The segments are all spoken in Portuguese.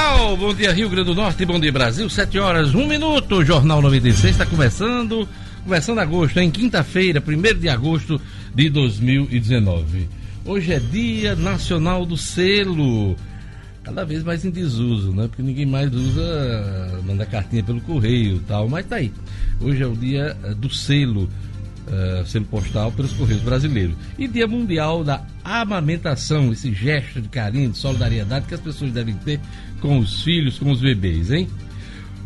Natal, bom dia Rio Grande do Norte, bom dia Brasil, 7 horas, 1 minuto, Jornal 96 está começando, começando agosto, em quinta-feira, 1 de agosto de 2019. Hoje é Dia Nacional do Selo, cada vez mais em desuso, né? Porque ninguém mais usa, manda cartinha pelo correio e tal, mas tá aí. Hoje é o dia eh, do selo uh, selo postal pelos Correios Brasileiros. E Dia Mundial da Amamentação, esse gesto de carinho, de solidariedade que as pessoas devem ter com os filhos, com os bebês, hein?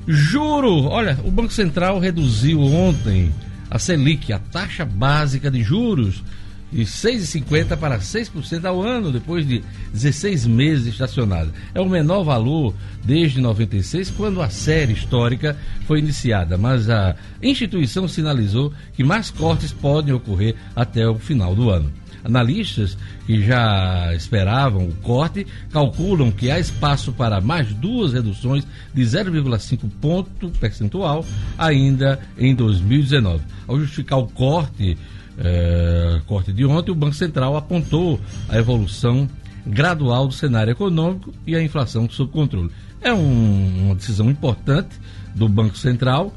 Juro! Olha, o Banco Central reduziu ontem a Selic, a taxa básica de juros, de 6,50% para 6% ao ano, depois de 16 meses estacionada. É o menor valor desde 96, quando a série histórica foi iniciada, mas a instituição sinalizou que mais cortes podem ocorrer até o final do ano. Analistas que já esperavam o corte calculam que há espaço para mais duas reduções de 0,5 ponto percentual ainda em 2019. Ao justificar o corte é, corte de ontem, o Banco Central apontou a evolução gradual do cenário econômico e a inflação sob controle. É um, uma decisão importante do Banco Central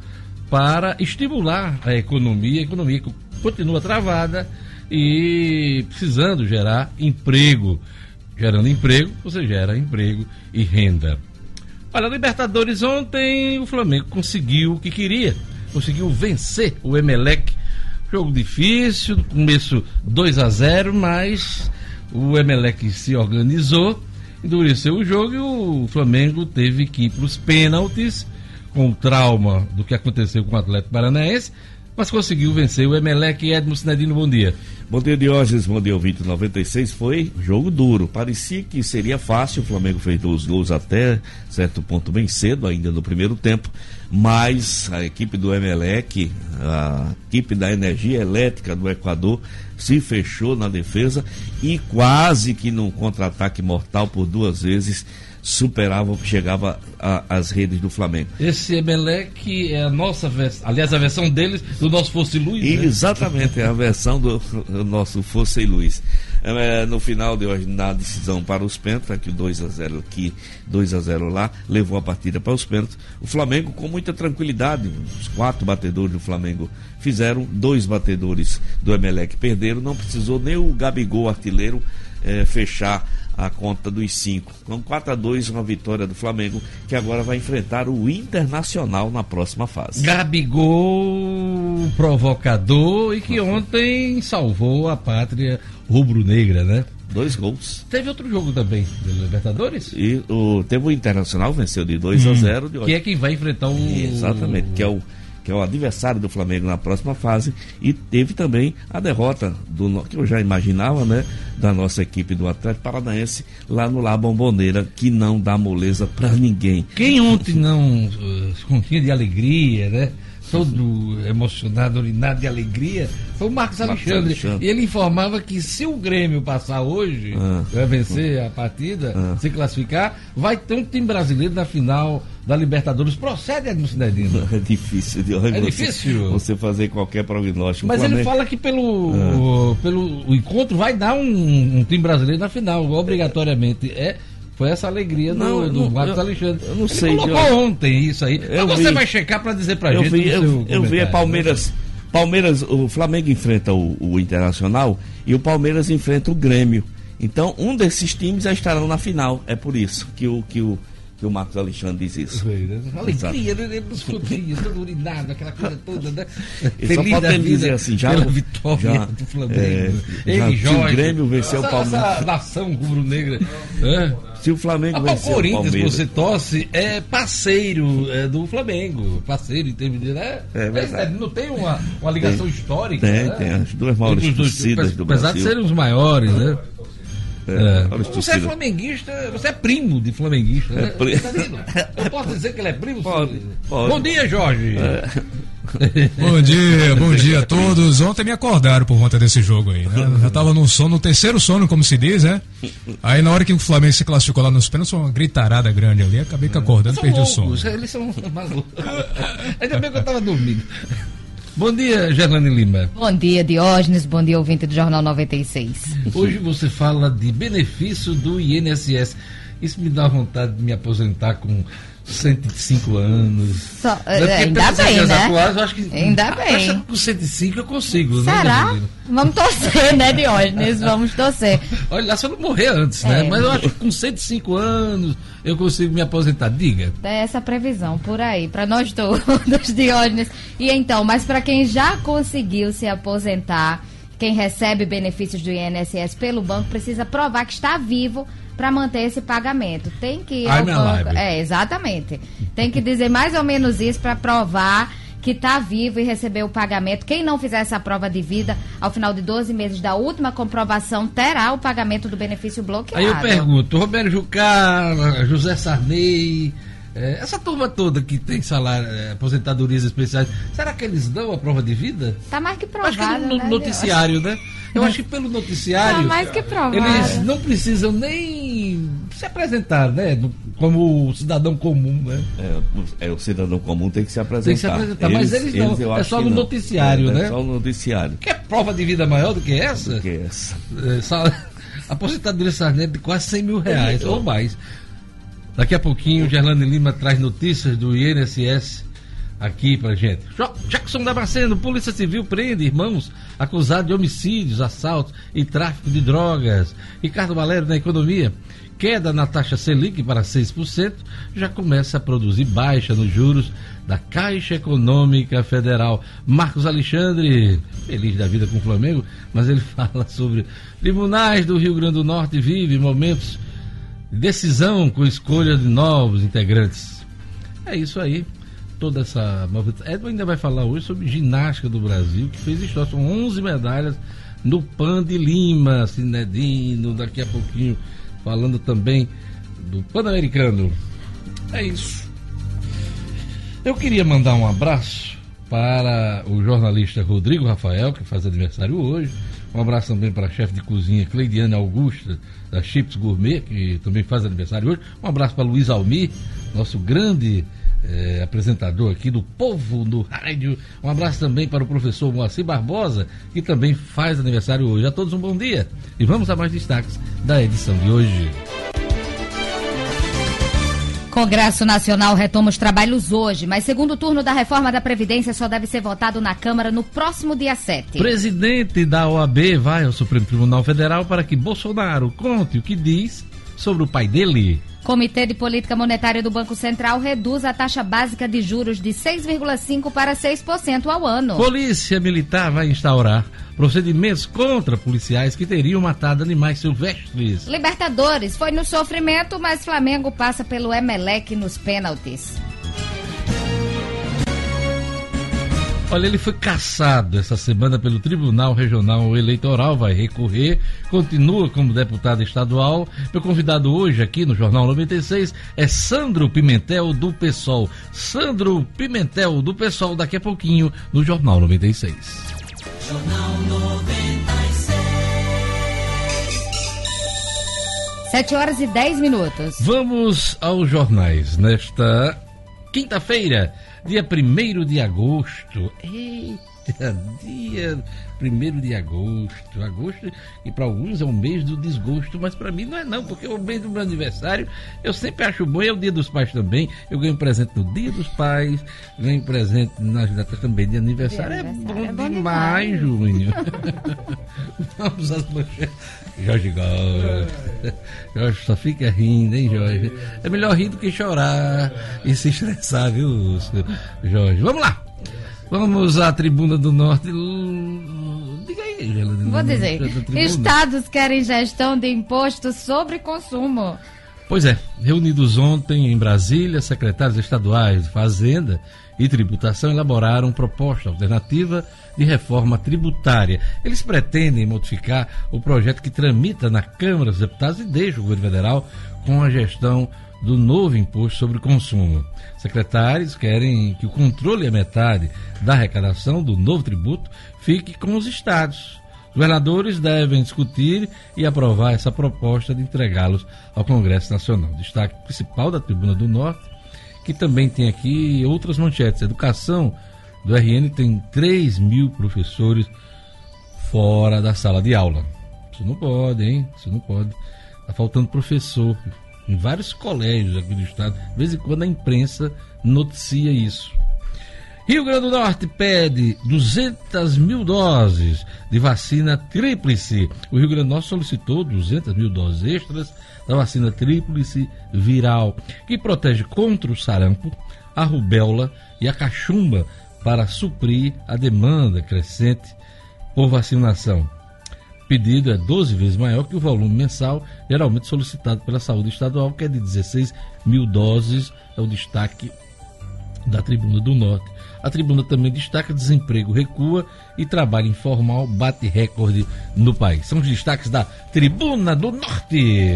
para estimular a economia, a economia que continua travada e precisando gerar emprego. Gerando emprego, você gera emprego e renda. Olha, Libertadores ontem o Flamengo conseguiu o que queria, conseguiu vencer o Emelec Jogo difícil, começo 2 a 0 mas o Emelec se organizou, endureceu o jogo e o Flamengo teve que ir para os pênaltis, com o trauma do que aconteceu com o Atlético Paranaense, mas conseguiu vencer o Emelec Edmo Sinedino, bom dia. Bom dia, Diógenes, bom dia, ouvinte 96. Foi jogo duro. Parecia que seria fácil. O Flamengo fez os gols até certo ponto bem cedo, ainda no primeiro tempo. Mas a equipe do Emelec, a equipe da energia elétrica do Equador, se fechou na defesa e quase que num contra-ataque mortal por duas vezes superava o que chegava às redes do Flamengo. Esse Emelec é a nossa versão, aliás, a versão deles do nosso Fosse Luiz. Né? Exatamente, é a versão do, do nosso Fosse Luiz. É, no final de hoje, na decisão para os pênaltis, que 2 a 0 aqui, 2 a 0 lá, levou a partida para os pênaltis. O Flamengo com muita tranquilidade, os quatro batedores do Flamengo fizeram, dois batedores do Emelec perderam, não precisou nem o Gabigol artilheiro é, fechar a conta dos cinco. Com 4 a 2 uma vitória do Flamengo, que agora vai enfrentar o Internacional na próxima fase. Gabigol provocador e que ontem salvou a pátria rubro-negra, né? Dois gols. Teve outro jogo também, do Libertadores? E o, teve o Internacional, venceu de 2 hum, a 0. Que é quem vai enfrentar o. Exatamente, que é o que é o adversário do Flamengo na próxima fase, e teve também a derrota do que eu já imaginava, né, da nossa equipe do Atlético Paranaense lá no La Bomboneira, que não dá moleza para ninguém. Quem ontem não uh, continha de alegria, né? Todo emocionado, urinado de alegria, foi o Marcos Alexandre. Alexandre. E ele informava que se o Grêmio passar hoje, ah. vai vencer a partida, ah. se classificar, vai ter um time brasileiro na final da Libertadores. Procede, Edmo Cinedino. É difícil de É difícil. Você fazer qualquer prognóstico. Mas Flamengo... ele fala que pelo, ah. pelo encontro vai dar um, um time brasileiro na final, obrigatoriamente. É foi essa alegria não, do, do Marcos Alexandre. Eu não Ele sei. colocou eu... ontem isso aí. Eu Mas você vai checar para dizer pra eu gente. Vi, eu, eu vi a né? Palmeiras. Palmeiras, o Flamengo enfrenta o, o, Internacional e o Palmeiras enfrenta o Grêmio. Então, um desses times já estarão na final. É por isso que o, que o, que o Marcos Alexandre diz isso. Né? Alegria, né? Todo urinado, aquela coisa toda, né? Feliz só pode dizer assim, já. Pela vitória já, do Flamengo. É, Ele, Jorge. O Grêmio venceu essa, o Palmeiras. Essa nação rubro-negra. Se o Flamengo vencer o Corinthians, que você torce, é parceiro é, do Flamengo. Parceiro em termos de. Né? É verdade. É, não tem uma, uma ligação tem, histórica. Tem, né? tem. As duas maiores torcidas do Brasil. Apesar de serem os maiores, né? É, é. Você é flamenguista, você é primo de flamenguista. Né? É Eu posso dizer que ele é primo? Pode, pode. Bom dia, Jorge. É. bom dia, bom dia a todos. Ontem me acordaram por conta desse jogo aí. Né? Eu já tava no sono, no terceiro sono, como se diz, né? Aí na hora que o Flamengo se classificou lá nos pênaltis, uma gritarada grande ali, acabei que acordando e perdi loucos, o sono. Eles são malucos. Ainda bem que eu tava dormindo. Bom dia, Gerlane Lima. Bom dia, Diógenes. Bom dia, ouvinte do Jornal 96. Hoje você fala de benefício do INSS. Isso me dá vontade de me aposentar com 105 anos. Só, Né? Porque ainda bem, né? atuais, eu acho que, Ainda bem. com 105 eu consigo, né, Será? Danilo? Vamos torcer, né, Diógenes? Vamos torcer. Olha se eu não morrer antes, né? É. Mas eu acho que com 105 anos eu consigo me aposentar. Diga. É essa previsão por aí, para nós todos, Diógenes. E então, mas para quem já conseguiu se aposentar, quem recebe benefícios do INSS pelo banco, precisa provar que está vivo para manter esse pagamento. Tem que ir Ai, banco. É, exatamente. Tem que dizer mais ou menos isso para provar que está vivo e receber o pagamento. Quem não fizer essa prova de vida, ao final de 12 meses da última comprovação, terá o pagamento do benefício bloqueado. Aí eu pergunto, Roberto Jucá, José Sarney, eh, essa turma toda que tem salário, eh, aposentadorias especiais, será que eles dão a prova de vida? Tá mais que Acho que provado, no, no né, noticiário, né? Eu acho que pelo noticiário. Tá mais que provado. Eles não precisam nem se apresentar, né? Do- Como cidadão comum, né? É, é, o cidadão comum tem que se apresentar. Tem que se apresentar, mas eles não, é só que no não. noticiário, É, né? É só no noticiário. Quer prova de vida maior do que essa? Que é essa. É, sal- aposentadoria Sarney de quase 100 mil reais ou mais. Daqui a pouquinho, Gerlane Lima traz notícias do INSS aqui pra gente. Jackson Damasceno, Polícia Civil prende irmãos acusados de homicídios, assaltos e tráfico de drogas. Ricardo Valério na economia. Queda na taxa Selic para 6% já começa a produzir baixa nos juros da Caixa Econômica Federal. Marcos Alexandre, feliz da vida com o Flamengo, mas ele fala sobre tribunais do Rio Grande do Norte vive momentos de decisão com escolha de novos integrantes. É isso aí. Toda essa movimentação. Edson ainda vai falar hoje sobre ginástica do Brasil, que fez história. São 11 medalhas no Pan de Lima, Cinedino, daqui a pouquinho falando também do Pan-Americano. É isso. Eu queria mandar um abraço para o jornalista Rodrigo Rafael, que faz aniversário hoje. Um abraço também para a chefe de cozinha Cleidiane Augusta, da Chips Gourmet, que também faz aniversário hoje. Um abraço para Luiz Almir, nosso grande eh, apresentador aqui do Povo no Rádio. Um abraço também para o professor Moacir Barbosa, que também faz aniversário hoje. A todos um bom dia e vamos a mais destaques da edição de hoje. Congresso Nacional retoma os trabalhos hoje, mas segundo turno da reforma da Previdência só deve ser votado na Câmara no próximo dia 7. Presidente da OAB vai ao Supremo Tribunal Federal para que Bolsonaro conte o que diz sobre o pai dele. Comitê de Política Monetária do Banco Central reduz a taxa básica de juros de 6,5% para 6% ao ano. Polícia Militar vai instaurar procedimentos contra policiais que teriam matado animais silvestres. Libertadores foi no sofrimento, mas Flamengo passa pelo Emelec nos pênaltis. Olha, ele foi cassado essa semana pelo Tribunal Regional Eleitoral, vai recorrer, continua como deputado estadual. Meu convidado hoje aqui no Jornal 96 é Sandro Pimentel do PSOL. Sandro Pimentel do PSOL, daqui a pouquinho no Jornal 96. Jornal 96. 7 horas e 10 minutos. Vamos aos jornais nesta quinta-feira, dia 1 de agosto. Eita, dia 1 de agosto. Agosto, e para alguns é o mês do desgosto, mas para mim não é não, porque é o mês do meu aniversário. Eu sempre acho bom, é o dia dos pais também. Eu ganho presente no dia dos pais, ganho presente nas datas também de aniversário. É, aniversário, bom é bom demais, demais. Júnior. Vamos às manchetes. Jorge gosta. Jorge só fica rindo, hein, Jorge? É melhor rir do que chorar e se estressar, viu, Jorge? Vamos lá. Vamos à Tribuna do Norte. Diga aí, Gelane. Vou dizer, estados querem gestão de imposto sobre consumo. Pois é, reunidos ontem em Brasília, secretários estaduais de Fazenda e Tributação elaboraram proposta alternativa de reforma tributária. Eles pretendem modificar o projeto que tramita na Câmara dos Deputados e deixa o governo federal com a gestão do novo imposto sobre consumo. Secretários querem que o controle a metade da arrecadação do novo tributo fique com os estados. Os governadores devem discutir e aprovar essa proposta de entregá-los ao Congresso Nacional. Destaque principal da Tribuna do Norte, que também tem aqui outras manchetes. Educação do RN tem 3 mil professores fora da sala de aula. Isso não pode, hein? Isso não pode. Está faltando professor. em vários colégios aqui do estado. De vez em quando a imprensa noticia isso. Rio Grande do Norte pede 200 mil doses de vacina tríplice. O Rio Grande do Norte solicitou 200 mil doses extras da vacina tríplice viral, que protege contra o sarampo, a rubéola e a cachumba para suprir a demanda crescente por vacinação. O pedido é 12 vezes maior que o volume mensal geralmente solicitado pela saúde estadual, que é de 16 mil doses, é o destaque da Tribuna do Norte. A tribuna também destaca desemprego recua e trabalho informal bate recorde no país. São os destaques da Tribuna do Norte.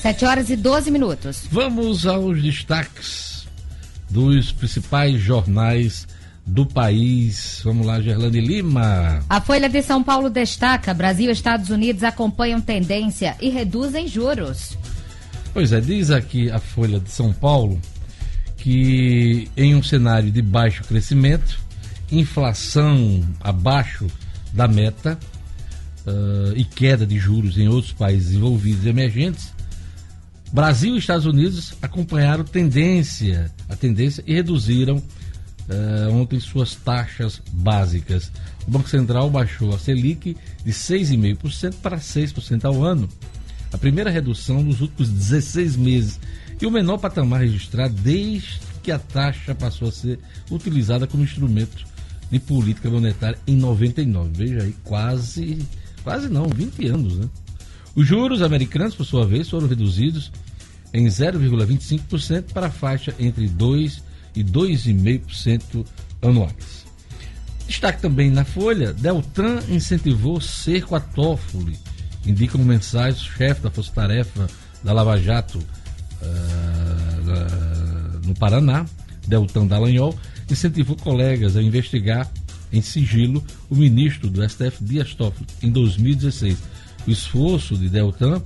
7 horas e 12 minutos. Vamos aos destaques dos principais jornais do país. Vamos lá, Gerlane Lima. A Folha de São Paulo destaca: Brasil e Estados Unidos acompanham tendência e reduzem juros. Pois é, diz aqui a Folha de São Paulo que em um cenário de baixo crescimento, inflação abaixo da meta uh, e queda de juros em outros países envolvidos e emergentes, Brasil e Estados Unidos acompanharam tendência, a tendência e reduziram uh, ontem suas taxas básicas. O Banco Central baixou a Selic de 6,5% para 6% ao ano, a primeira redução nos últimos 16 meses e o menor patamar registrado desde que a taxa passou a ser utilizada como instrumento de política monetária em 99. Veja aí, quase, quase não, 20 anos, né? Os juros americanos, por sua vez, foram reduzidos em 0,25% para a faixa entre 2 e 2,5% anuais. Destaque também na Folha, Deltran incentivou cerco a Toffoli, indicam mensagens o chefe da Força Tarefa da Lava Jato, uh, no Paraná, Deltan Dallagnol, incentivou colegas a investigar em sigilo o ministro do STF, Dias Toffoli, em 2016. O esforço de Deltan,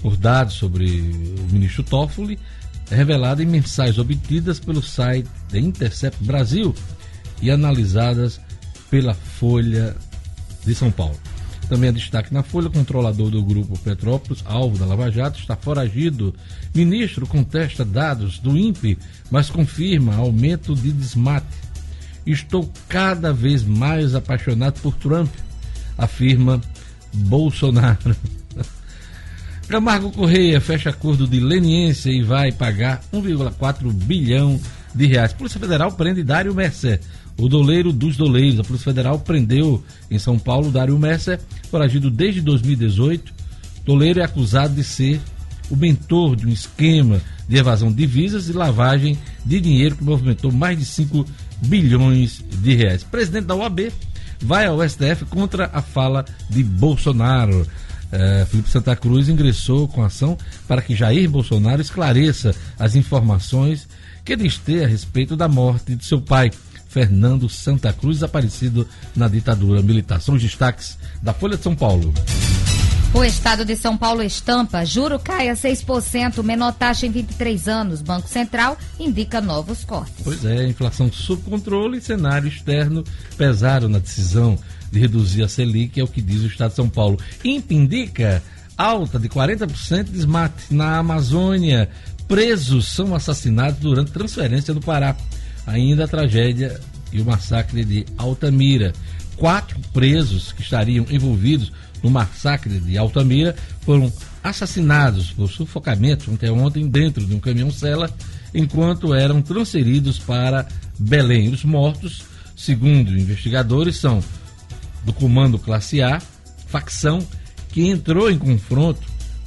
por dados sobre o ministro Toffoli, é revelado em mensagens obtidas pelo site The Intercept Brasil e analisadas pela Folha de São Paulo. Também é destaque na Folha, controlador do grupo Petrópolis, alvo da Lava Jato, está foragido. Ministro contesta dados do INPE, mas confirma aumento de desmate. Estou cada vez mais apaixonado por Trump, afirma Bolsonaro. Camargo Correia fecha acordo de leniência e vai pagar 1,4 bilhão de reais. Polícia Federal prende Dário Mercer, o doleiro dos doleiros. A Polícia Federal prendeu em São Paulo Dário Messer, foragido desde 2018. Doleiro é acusado de ser o mentor de um esquema de evasão de divisas e lavagem de dinheiro que movimentou mais de 5 bilhões de reais. Presidente da OAB vai ao STF contra a fala de Bolsonaro. É, Felipe Santa Cruz ingressou com ação para que Jair Bolsonaro esclareça as informações que diz ter a respeito da morte de seu pai. Fernando Santa Cruz, desaparecido na ditadura militar. São os destaques da Folha de São Paulo. O estado de São Paulo estampa, juro cai a 6%, menor taxa em 23 anos. Banco Central indica novos cortes. Pois é, inflação sob controle e cenário externo pesaram na decisão de reduzir a Selic, é o que diz o estado de São Paulo. INPE indica alta de 40% de desmate na Amazônia. Presos são assassinados durante transferência do Pará ainda a tragédia e o massacre de Altamira. Quatro presos que estariam envolvidos no massacre de Altamira foram assassinados por sufocamento ontem, ontem dentro de um caminhão-cela, enquanto eram transferidos para Belém. Os mortos, segundo investigadores, são do Comando Classe A, facção que entrou em confronto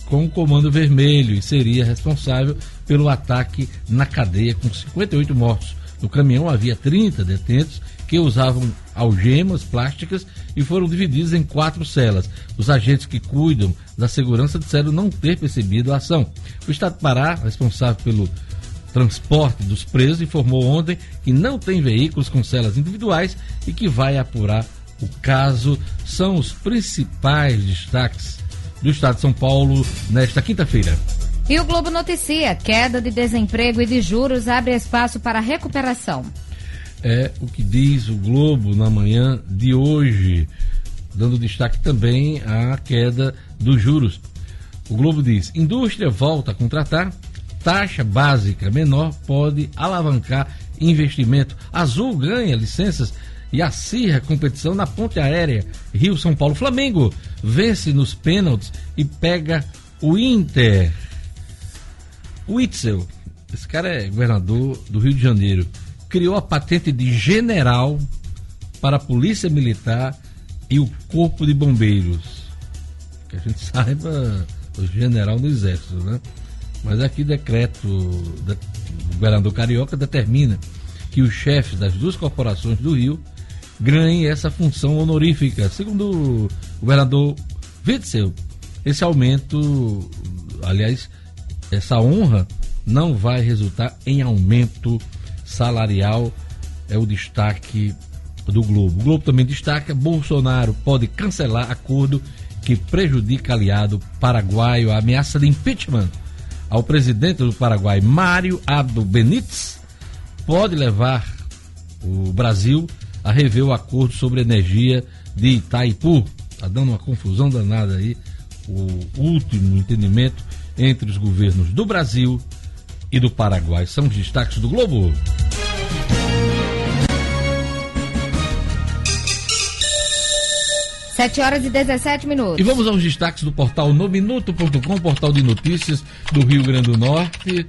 com o Comando Vermelho e seria responsável pelo ataque na cadeia, com 58 mortos. No caminhão havia 30 detentos que usavam algemas plásticas e foram divididos em quatro celas. Os agentes que cuidam da segurança disseram não ter percebido a ação. O Estado de Pará, responsável pelo transporte dos presos, informou ontem que não tem veículos com celas individuais e que vai apurar o caso. São os principais destaques do Estado de São Paulo nesta quinta-feira. E o Globo noticia: queda de desemprego e de juros abre espaço para recuperação. É o que diz o Globo na manhã de hoje. dando destaque também à queda dos juros. O Globo diz: indústria volta a contratar, taxa básica menor pode alavancar investimento. Azul ganha licenças e acirra competição na ponte aérea Rio-São Paulo. Flamengo vence nos pênaltis e pega o Inter. O Itzel, esse cara é governador do Rio de Janeiro, criou a patente de general para a Polícia Militar e o Corpo de Bombeiros. Que a gente saiba, o general do Exército, né? Mas aqui decreto do governador carioca determina que os chefes das duas corporações do Rio ganhem essa função honorífica. Segundo o governador Witzel, esse aumento, aliás, essa honra não vai resultar em aumento salarial, é o destaque do Globo. O Globo também destaca: Bolsonaro pode cancelar acordo que prejudica aliado paraguaio. A ameaça de impeachment ao presidente do Paraguai, Mário Abdo Benítez, pode levar o Brasil a rever o acordo sobre energia de Itaipu. Está dando uma confusão danada aí o último entendimento entre os governos do Brasil e do Paraguai. São os destaques do Globo. Sete horas e 17 minutos. E vamos aos destaques do portal nominuto.com, portal de notícias do Rio Grande do Norte.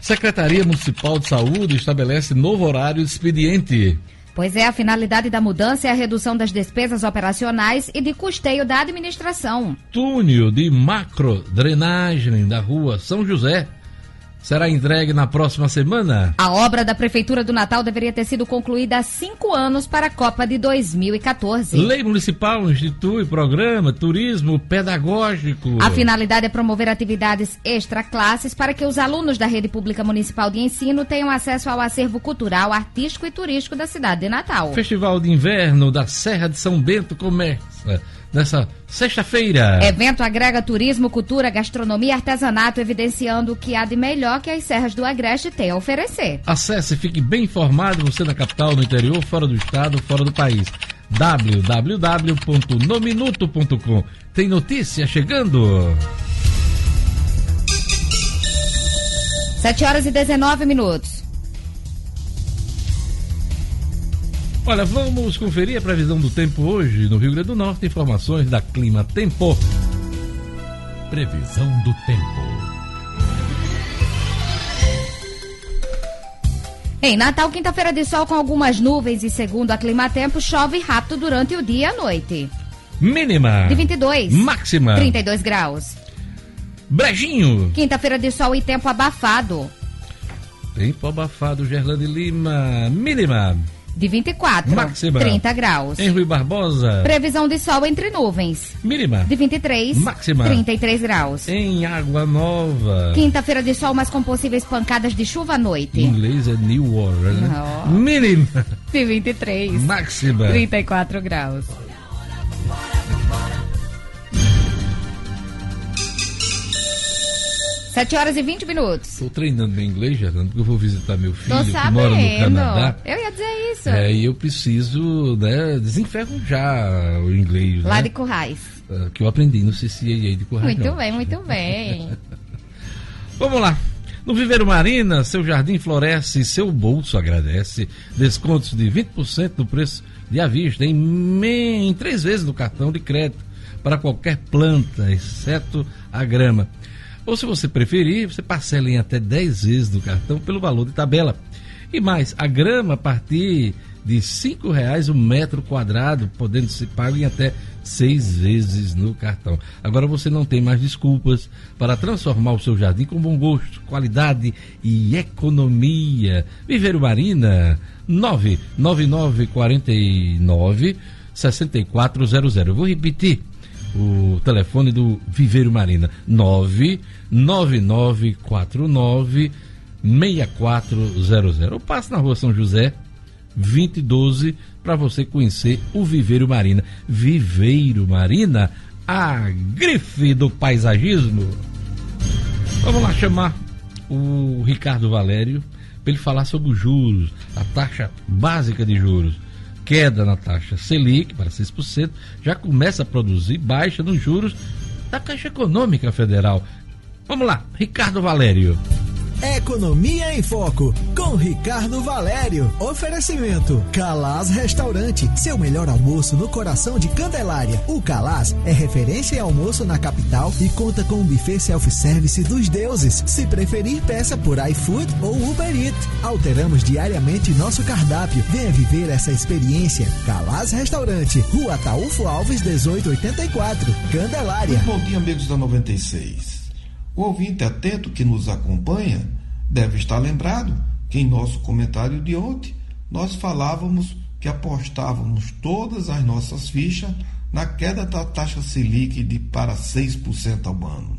Secretaria Municipal de Saúde estabelece novo horário de expediente. Pois é, a finalidade da mudança é a redução das despesas operacionais e de custeio da administração. Túnel de macro drenagem da rua São José será entregue na próxima semana. A obra da Prefeitura do Natal deveria ter sido concluída há cinco anos para a Copa de 2014. Lei Municipal institui programa Turismo Pedagógico. A finalidade é promover atividades extra-classes para que os alunos da Rede Pública Municipal de Ensino tenham acesso ao acervo cultural, artístico e turístico da cidade de Natal. Festival de Inverno da Serra de São Bento começa nessa sexta-feira. Evento agrega turismo, cultura, gastronomia e artesanato, evidenciando o que há de melhor que as serras do Agreste têm a oferecer. Acesse e fique bem informado, você na capital, no interior, fora do estado, fora do país. www.nominuto.com Tem notícia chegando. 7 horas e 19 minutos. Olha, vamos conferir a previsão do tempo hoje no Rio Grande do Norte. Informações da Clima Tempo. Previsão do tempo. Em Natal, quinta-feira de sol com algumas nuvens e segundo a Clima Tempo, chove rápido durante o dia e a noite. Mínima. De 22. Máxima. 32 graus. Brejinho. Quinta-feira de sol e tempo abafado. Tempo abafado, Gerlane Lima. Mínima. De 24. Máxima. 30 graus. Em Rui Barbosa. Previsão de sol entre nuvens. Mínima. De 23. Máxima. 33 graus. Em Água Nova. Quinta-feira de sol, mas com possíveis pancadas de chuva à noite. Em inglês é New Water, né? Mínima. De 23. Máxima. 34 graus. Sete horas e 20 minutos. Estou treinando meu inglês, Gerlando, porque eu vou visitar meu filho Tô que sabendo. mora no Canadá. Eu ia dizer isso. É, e eu preciso né, desenferrujar o inglês. Lá né? de Currais. Ah, Que eu aprendi no CCAA de Currais. Muito não. bem, muito bem. Vamos lá. No Viveiro Marina, seu jardim floresce e seu bolso agradece. Descontos de 20% no preço de à vista em, em três vezes no cartão de crédito para qualquer planta, exceto a grama. Ou se você preferir, você parcela em até 10 vezes do cartão pelo valor de tabela. E mais, a grama a partir de 5 reais o metro quadrado, podendo ser pago em até seis vezes no cartão. Agora você não tem mais desculpas para transformar o seu jardim com bom gosto, qualidade e economia. Viveiro Marina 99949 6400. Eu vou repetir o telefone do Viveiro Marina 99949 6400. Eu passo na rua São José 2012 para você conhecer o Viveiro Marina. Viveiro Marina, a grife do paisagismo. Vamos lá chamar o Ricardo Valério para ele falar sobre os juros, a taxa básica de juros. Queda na taxa Selic para 6%, já começa a produzir baixa nos juros da Caixa Econômica Federal. Vamos lá, Ricardo Valério. Economia em Foco, com Ricardo Valério. Oferecimento: Calaz Restaurante, seu melhor almoço no coração de Candelária. O Calaz é referência em almoço na capital e conta com um buffet self-service dos deuses. Se preferir, peça por iFood ou Uber Eats. Alteramos diariamente nosso cardápio. Venha viver essa experiência. Calaz Restaurante, Rua Ataúfo Alves, 1884, Candelária. Bom dia, amigos da 96. O ouvinte atento que nos acompanha deve estar lembrado que em nosso comentário de ontem nós falávamos que apostávamos todas as nossas fichas na queda da taxa Selic de para 6% ao ano.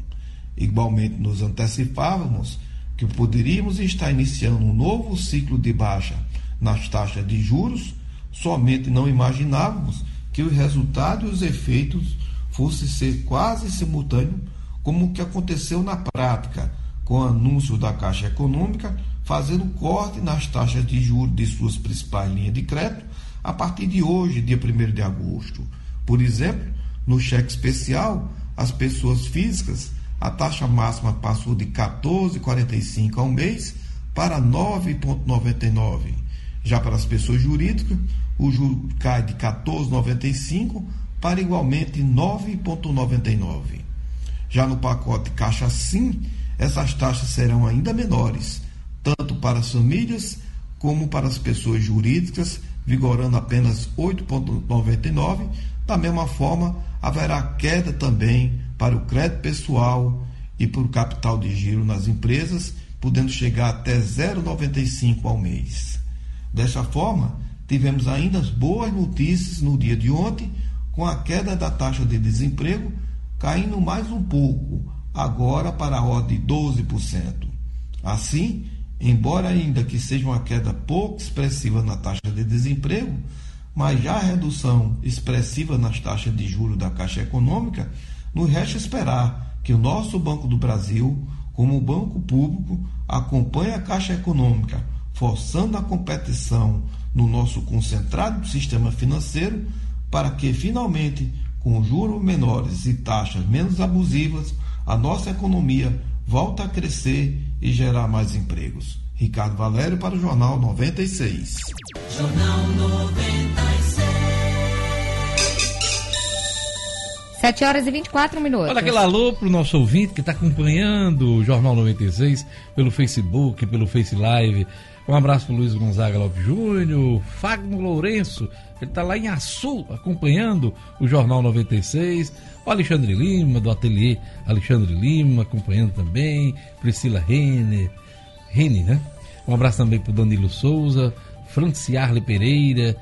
Igualmente nos antecipávamos que poderíamos estar iniciando um novo ciclo de baixa nas taxas de juros, somente não imaginávamos que os resultados e os efeitos fossem ser quase simultâneos como o que aconteceu na prática, com o anúncio da Caixa Econômica fazendo corte nas taxas de juros de suas principais linhas de crédito a partir de hoje, dia 1 de agosto. Por exemplo, no cheque especial, as pessoas físicas, a taxa máxima passou de 14,45 ao mês para 9,99. Já para as pessoas jurídicas, o juro cai de 14,95 para igualmente 9,99. Já no pacote Caixa Sim, essas taxas serão ainda menores, tanto para as famílias como para as pessoas jurídicas, vigorando apenas 8,99. Da mesma forma, haverá queda também para o crédito pessoal e para o capital de giro nas empresas, podendo chegar até 0,95 ao mês. Desta forma, tivemos ainda boas notícias no dia de ontem, com a queda da taxa de desemprego caindo mais um pouco, agora para a ordem de 12%. Assim, embora ainda que seja uma queda pouco expressiva na taxa de desemprego, mas já a redução expressiva nas taxas de juros da Caixa Econômica, nos resta esperar que o nosso Banco do Brasil, como banco público, acompanhe a Caixa Econômica, forçando a competição no nosso concentrado sistema financeiro, para que finalmente com juros menores e taxas menos abusivas, a nossa economia volta a crescer e gerar mais empregos. Ricardo Valério para o Jornal 96. Jornal 96. 7 horas e 24 minutos. Olha aquele alô pro nosso ouvinte que está acompanhando o Jornal 96 pelo Facebook, pelo Face Live. Um abraço pro Luiz Gonzaga Lopes Júnior, Fagno Lourenço, ele está lá em Açu acompanhando o Jornal 96. O Alexandre Lima, do Ateliê Alexandre Lima, acompanhando também. Priscila Rene, Rene, né? Um abraço também pro Danilo Souza, Franciarle Pereira,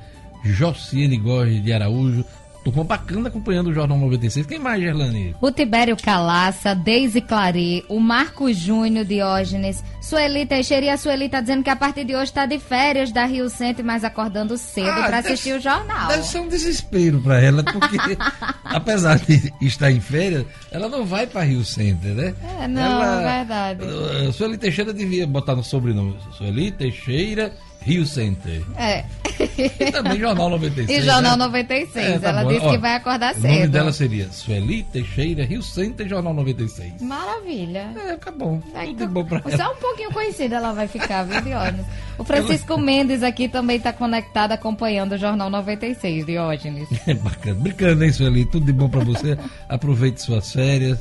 Jociene Gorge de Araújo. Turma bacana acompanhando o Jornal 96. Quem mais, Gerlani? O Tibério Calaça, Deise Clary, o Marco Júnior Diógenes, Sueli Teixeira e a Sueli tá dizendo que a partir de hoje tá de férias da Rio Centro, mas acordando cedo Ah, para assistir o jornal. Deve ser um desespero para ela, porque apesar de estar em férias, ela não vai para Rio Center, né? É, não, ela, é verdade. Uh, Sueli Teixeira devia botar no sobrenome Sueli Teixeira Rio Center. É. E também Jornal 96. E Jornal né? 96. É, tá ela bom. disse Ó, que vai acordar O nome cedo. dela seria Sueli Teixeira Rio Center Jornal 96. Maravilha. É, tá bom. Aí, Tudo de bom pra ela. Só um pouquinho conhecida ela vai ficar, viu, Diógenes? O Francisco Mendes aqui também está conectado acompanhando o Jornal 96, Diógenes. É bacana. Brincando, hein, Sueli? Tudo de bom pra você. Aproveite suas férias.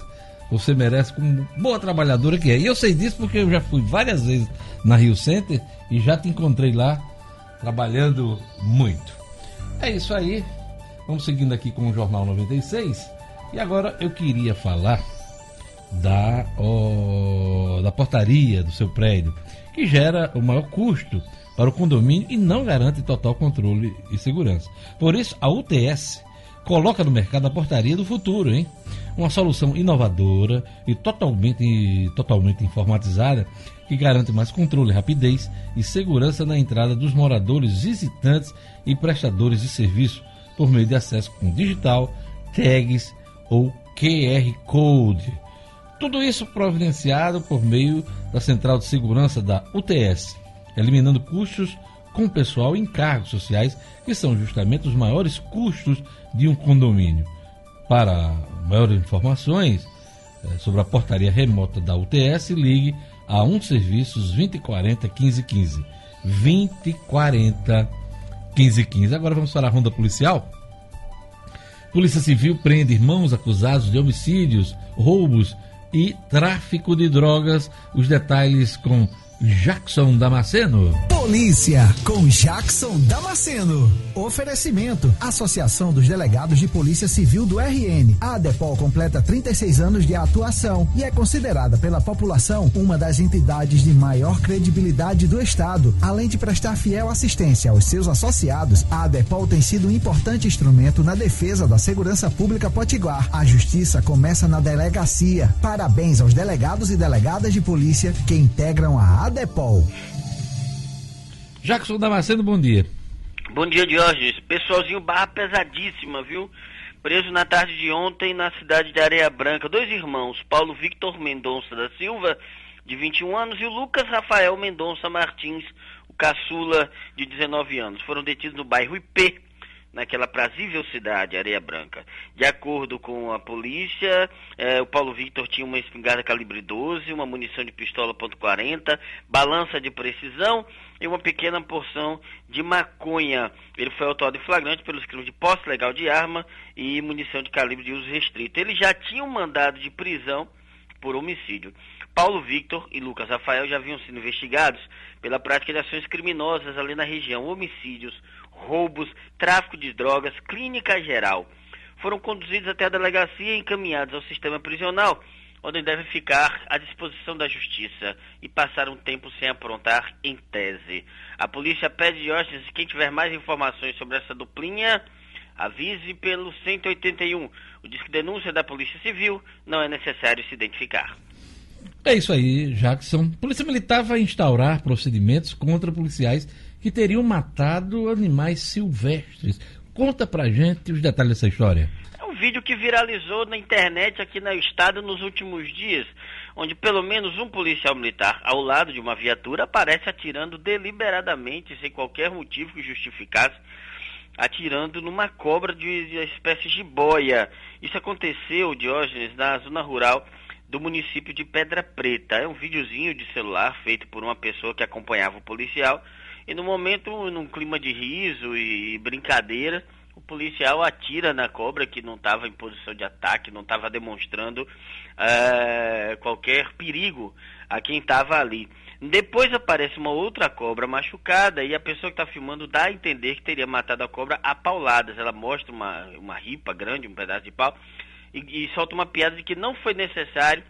Você merece como boa trabalhadora que é. E eu sei disso porque eu já fui várias vezes na Rio Center e já te encontrei lá trabalhando muito. É isso aí. Vamos seguindo aqui com o Jornal 96. E agora eu queria falar da, ó, da portaria do seu prédio, que gera o maior custo para o condomínio e não garante total controle e segurança. Por isso, a UTS coloca no mercado a portaria do futuro, hein? Uma solução inovadora e totalmente, totalmente informatizada que garante mais controle, rapidez e segurança na entrada dos moradores, visitantes e prestadores de serviço por meio de acesso com digital, tags ou QR Code. Tudo isso providenciado por meio da Central de Segurança da UTS, eliminando custos com pessoal em cargos sociais, que são justamente os maiores custos de um condomínio. Para maiores informações eh, sobre a portaria remota da UTS, ligue a um serviços 2040 1515. 2040 1515. Agora vamos para a ronda policial. Polícia Civil prende irmãos acusados de homicídios, roubos e tráfico de drogas. Os detalhes com Jackson Damasceno. Polícia com Jackson Damasceno. Oferecimento: Associação dos Delegados de Polícia Civil do RN. A ADEPOL completa 36 anos de atuação e é considerada pela população uma das entidades de maior credibilidade do Estado. Além de prestar fiel assistência aos seus associados, a ADEPOL tem sido um importante instrumento na defesa da segurança pública potiguar. A justiça começa na delegacia. Parabéns aos delegados e delegadas de polícia que integram a ADEPOL. Jackson Damasceno, bom dia. Bom dia, Diógenes. Pessoalzinho barra pesadíssima, viu? Preso na tarde de ontem na cidade de Areia Branca. Dois irmãos, Paulo Victor Mendonça da Silva, de 21 anos, e o Lucas Rafael Mendonça Martins, o caçula, de 19 anos. Foram detidos no bairro IP, naquela prazível cidade, Areia Branca. De acordo com a polícia, eh, o Paulo Victor tinha uma espingarda calibre 12, uma munição de pistola .40, balança de precisão e uma pequena porção de maconha. Ele foi autuado em flagrante pelos crimes de posse legal de arma e munição de calibre de uso restrito. Ele já tinha um mandado de prisão por homicídio. Paulo Victor e Lucas Rafael já haviam sido investigados pela prática de ações criminosas ali na região, homicídios, roubos, tráfico de drogas, clínica geral. Foram conduzidos até a delegacia e encaminhados ao sistema prisional, onde devem ficar à disposição da justiça e passar um tempo sem aprontar em tese. A polícia pede Diógenes, quem tiver mais informações sobre essa duplinha, avise pelo 181. O disque denúncia da Polícia Civil não é necessário se identificar. É isso aí, Jackson. Polícia Militar vai instaurar procedimentos contra policiais que teriam matado animais silvestres. Conta pra gente os detalhes dessa história. É um vídeo que viralizou na internet aqui no estado nos últimos dias, onde pelo menos um policial militar ao lado de uma viatura aparece atirando deliberadamente, sem qualquer motivo que justificasse, atirando numa cobra de, de espécie de boia. Isso aconteceu, Diógenes, na zona rural do município de Pedra Preta. É um videozinho de celular feito por uma pessoa que acompanhava o policial e no momento, num clima de riso e brincadeira, o policial atira na cobra que não estava em posição de ataque, não estava demonstrando eh, qualquer perigo a quem estava ali. Depois aparece uma outra cobra machucada e a pessoa que está filmando dá a entender que teria matado a cobra a pauladas. Ela mostra uma, uma ripa grande, um pedaço de pau, e, e solta uma piada de que não foi necessário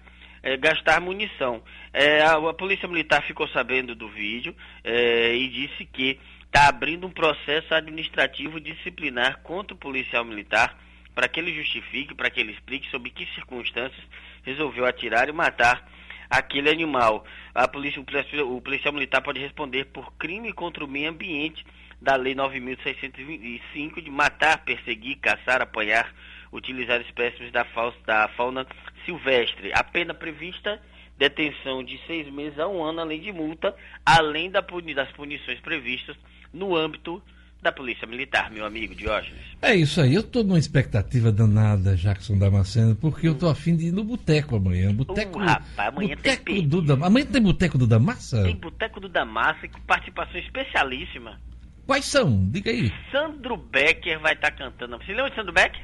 é, gastar munição. É, a, a, Polícia Militar ficou sabendo do vídeo é, e disse que está abrindo um processo administrativo disciplinar contra o policial militar para que ele justifique, para que ele explique sobre que circunstâncias resolveu atirar e matar aquele animal. A polícia, o policial militar pode responder por crime contra o meio ambiente da Lei 9.605 de matar, perseguir, caçar, apanhar, utilizar espécimes da, da fauna silvestre. A pena prevista detenção de seis meses a um ano, além de multa, além da puni das punições previstas no âmbito da Polícia Militar, meu amigo Diógenes. É isso aí, eu tô numa expectativa danada, Jackson Damasceno, porque eu tô afim de ir no boteco amanhã. Boteco, Uh, rapaz, amanhã tem boteco do Dam- Amanhã tem boteco do Damassa? Tem Boteco do Damasco com participação especialíssima. Quais são? Diga aí. Sandro Becker vai estar cantando. Você lembra de Sandro Becker?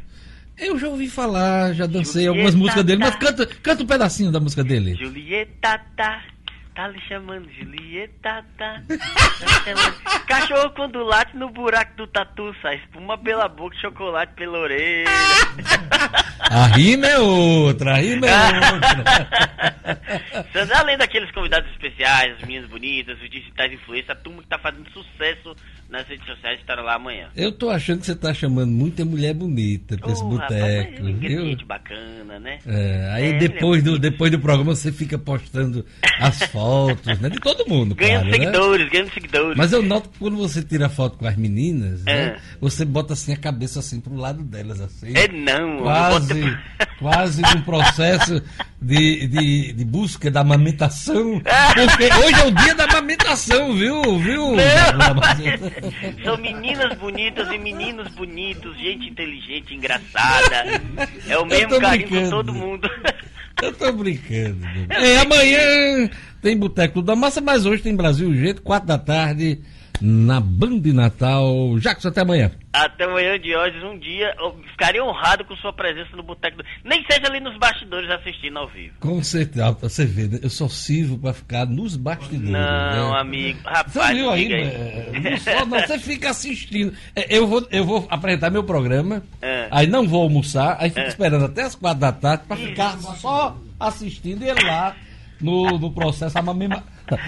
Eu já ouvi falar, já dancei Julieta algumas músicas dele, mas canta, canta um pedacinho da música dele. Julieta tá, tá lhe chamando Julieta tá. tá chamando. Cachorro quando late no buraco do tatu, sai espuma pela boca, chocolate pela orelha. A rima é outra, a rima é outra. Além daqueles convidados especiais, as meninas bonitas, os digitais influências, a turma que tá fazendo sucesso nas redes sociais estará lá amanhã. Eu tô achando que você tá chamando muita mulher bonita pra esse Ô, rapaz, boteco. viu? gente bacana, né? É, aí É, depois, é do, depois do programa você fica postando as fotos, né? De todo mundo, Ganhando claro, né? seguidores, ganhando seguidores. Mas eu noto que quando você tira foto com as meninas, né? É. Você bota assim a cabeça assim pro lado delas, assim. É não, Quase, boto- quase num processo de, de, de busca da amamentação. Porque hoje é o dia da amamentação, viu? viu? São meninas bonitas e meninos bonitos, gente inteligente, engraçada. É o mesmo carinho com todo mundo. Eu tô brincando. É, amanhã tem Boteco da Massa, mas hoje tem Brasil Urgente, quatro da tarde, na Band Natal. Jacques, até amanhã. Até amanhã de hoje, um dia, eu ficaria honrado com sua presença no Boteco. do- Nem seja ali nos bastidores assistindo ao vivo. Com certeza, você vê, né? eu só sirvo pra ficar nos bastidores. Não, né? amigo. Você Rapaz, viu não aí? diga é, Não, só, não, você fica assistindo. É, Eu vou, eu vou apresentar meu programa, É. aí não vou almoçar, aí fico É. esperando até as quatro da tarde pra ficar só assistindo ele lá no, no processo amamema-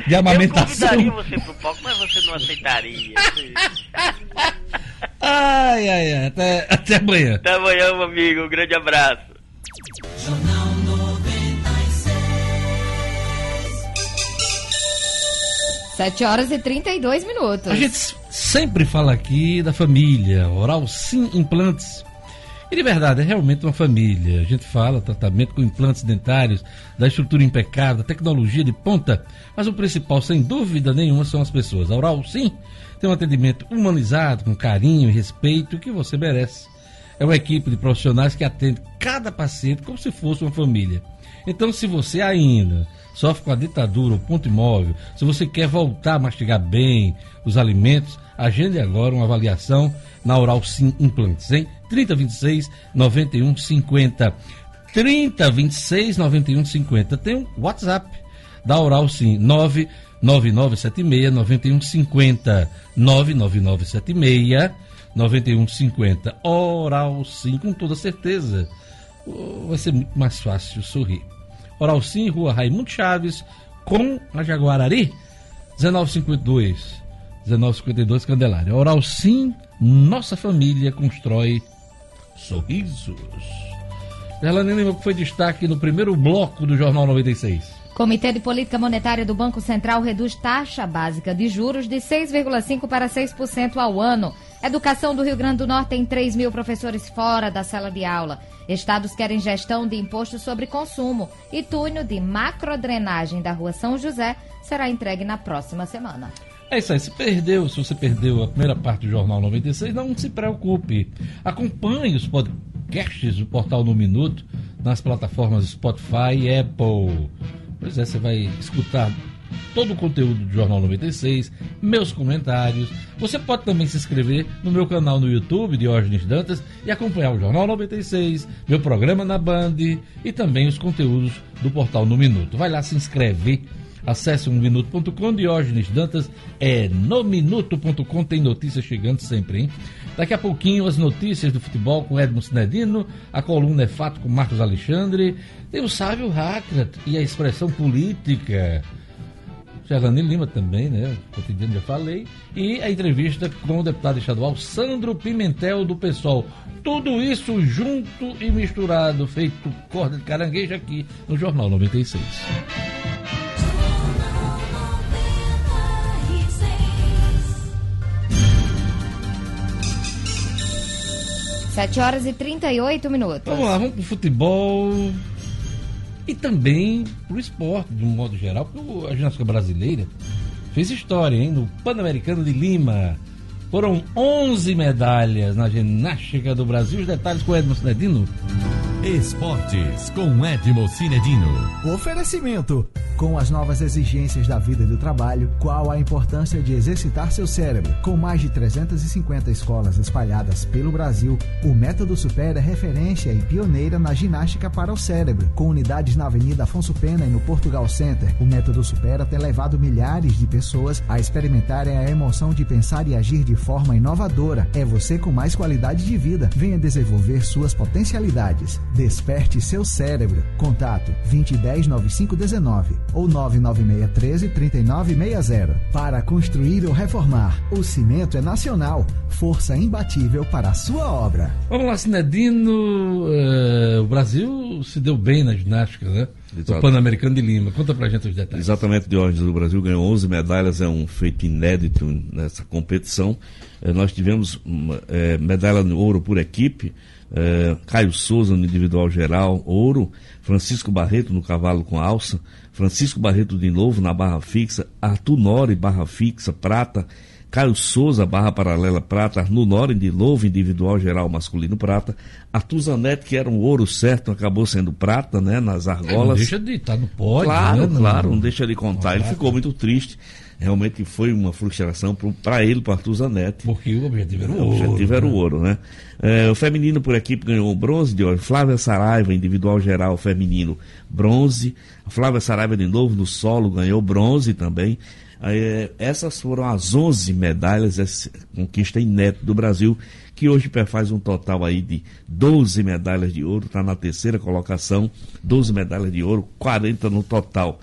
de Eu amamentação. convidaria você pro palco, mas você não aceitaria. Ai, ai, ai. Até, até amanhã. Até amanhã, meu amigo. Um grande abraço. Jornal 96. 7 horas e 32 minutos. A gente sempre fala aqui da família, Oral Sim Implantes. E de verdade, é realmente uma família. A gente fala tratamento com implantes dentários, da estrutura impecável, da tecnologia de ponta. Mas o principal, sem dúvida nenhuma, são as pessoas. A Oral Sim tem um atendimento humanizado, com carinho e respeito que você merece. É uma equipe de profissionais que atende cada paciente como se fosse uma família. Então, se você ainda sofre com a ditadura ou ponto imóvel, se você quer voltar a mastigar bem os alimentos, agende agora uma avaliação na Oral Sim Implantes, hein? 3026 9150. 3026 9150. Tem um WhatsApp da Oral Sim, 99976 9150. 99976 9150. Oral Sim, com toda certeza. Vai ser muito mais fácil sorrir. Oral Sim, Rua Raimundo Chaves, com a Jaguarari, 1952. 1952 Candelária. Oral Sim, nossa família constrói sorrisos. Gerlane Lima, que foi destaque no primeiro bloco do Jornal 96. Comitê de Política Monetária do Banco Central reduz taxa básica de juros de 6,5% para 6% ao ano. Educação do Rio Grande do Norte tem 3 mil professores fora da sala de aula. Estados querem gestão de imposto sobre consumo. E túnel de macrodrenagem da Rua São José será entregue na próxima semana. É isso aí, se perdeu, se você perdeu a primeira parte do Jornal 96, não se preocupe. Acompanhe os podcasts do Portal No Minuto nas plataformas Spotify e Apple. Pois é, você vai escutar todo o conteúdo do Jornal 96, meus comentários. Você pode também se inscrever no meu canal no YouTube, Diógenes Dantas, e acompanhar o Jornal 96, meu programa na Band e também os conteúdos do Portal No Minuto. Vai lá, se inscreve. Acesse um minuto.com, Diógenes Dantas é no minuto.com, tem notícias chegando sempre, hein? Daqui a pouquinho as notícias do futebol com Edmo Sinedino, a coluna é fato com Marcos Alexandre, tem o Sávio Hackrat e a expressão política. Gerlane Lima também, né? Cotidiano já falei. E a entrevista com o deputado estadual Sandro Pimentel do PSOL. Tudo isso junto e misturado, feito corda de caranguejo aqui no Jornal 96. 7 horas e 38 minutos. Vamos lá, vamos pro futebol e também pro esporte, de um modo geral, porque a ginástica brasileira fez história, hein? No Pan-Americano de Lima. Foram 11 medalhas na ginástica do Brasil. Os detalhes com o Edmo Sinedino. Esportes com Edmo Cinedino. Oferecimento. Com as novas exigências da vida e do trabalho, qual a importância de exercitar seu cérebro? Com mais de 350 escolas espalhadas pelo Brasil, o Método Super é referência e pioneira na ginástica para o cérebro. Com unidades na Avenida Afonso Pena e no Portugal Center, o Método Supera tem levado milhares de pessoas a experimentarem a emoção de pensar e agir de forma inovadora. É você com mais qualidade de vida. Venha desenvolver suas potencialidades. Desperte seu cérebro. Contato 2010 9519 ou 99613 3960. Para construir ou reformar, o cimento é nacional. Força imbatível para a sua obra. Vamos lá, Sinedino. eh, o Brasil se deu bem na ginástica, né? Exato. Pan-Americano de Lima. Conta pra gente os detalhes. Exatamente, Diógenes. O Brasil ganhou 11 medalhas, é um feito inédito nessa competição. Eh, nós tivemos uma, eh, medalha de ouro por equipe, eh, Caio Souza no individual geral, ouro, Francisco Barreto no cavalo com alça, Francisco Barreto de novo na barra fixa, Arthur Nori, barra fixa, prata, Caio Souza, barra paralela prata, Arthur Nori de novo, individual geral masculino prata, Arthur Zanetti, que era um ouro certo, acabou sendo prata, né, nas É, não argolas. deixa de estar no pódio, Claro, né? Não- claro, não deixa de contar. Ele ficou muito triste. Realmente foi uma frustração para ele, para Arthur Zanetti. Porque o objetivo era o O ouro. objetivo era o ouro, né? É, o feminino por equipe ganhou o bronze de hoje. Flávia Saraiva, individual geral feminino, bronze. A Flávia Saraiva de novo no solo ganhou bronze também. É, essas foram as 11 medalhas, essa conquista inédita do Brasil, que hoje faz um total aí de 12 medalhas de ouro, está na terceira colocação, 12 medalhas de ouro, 40 no total.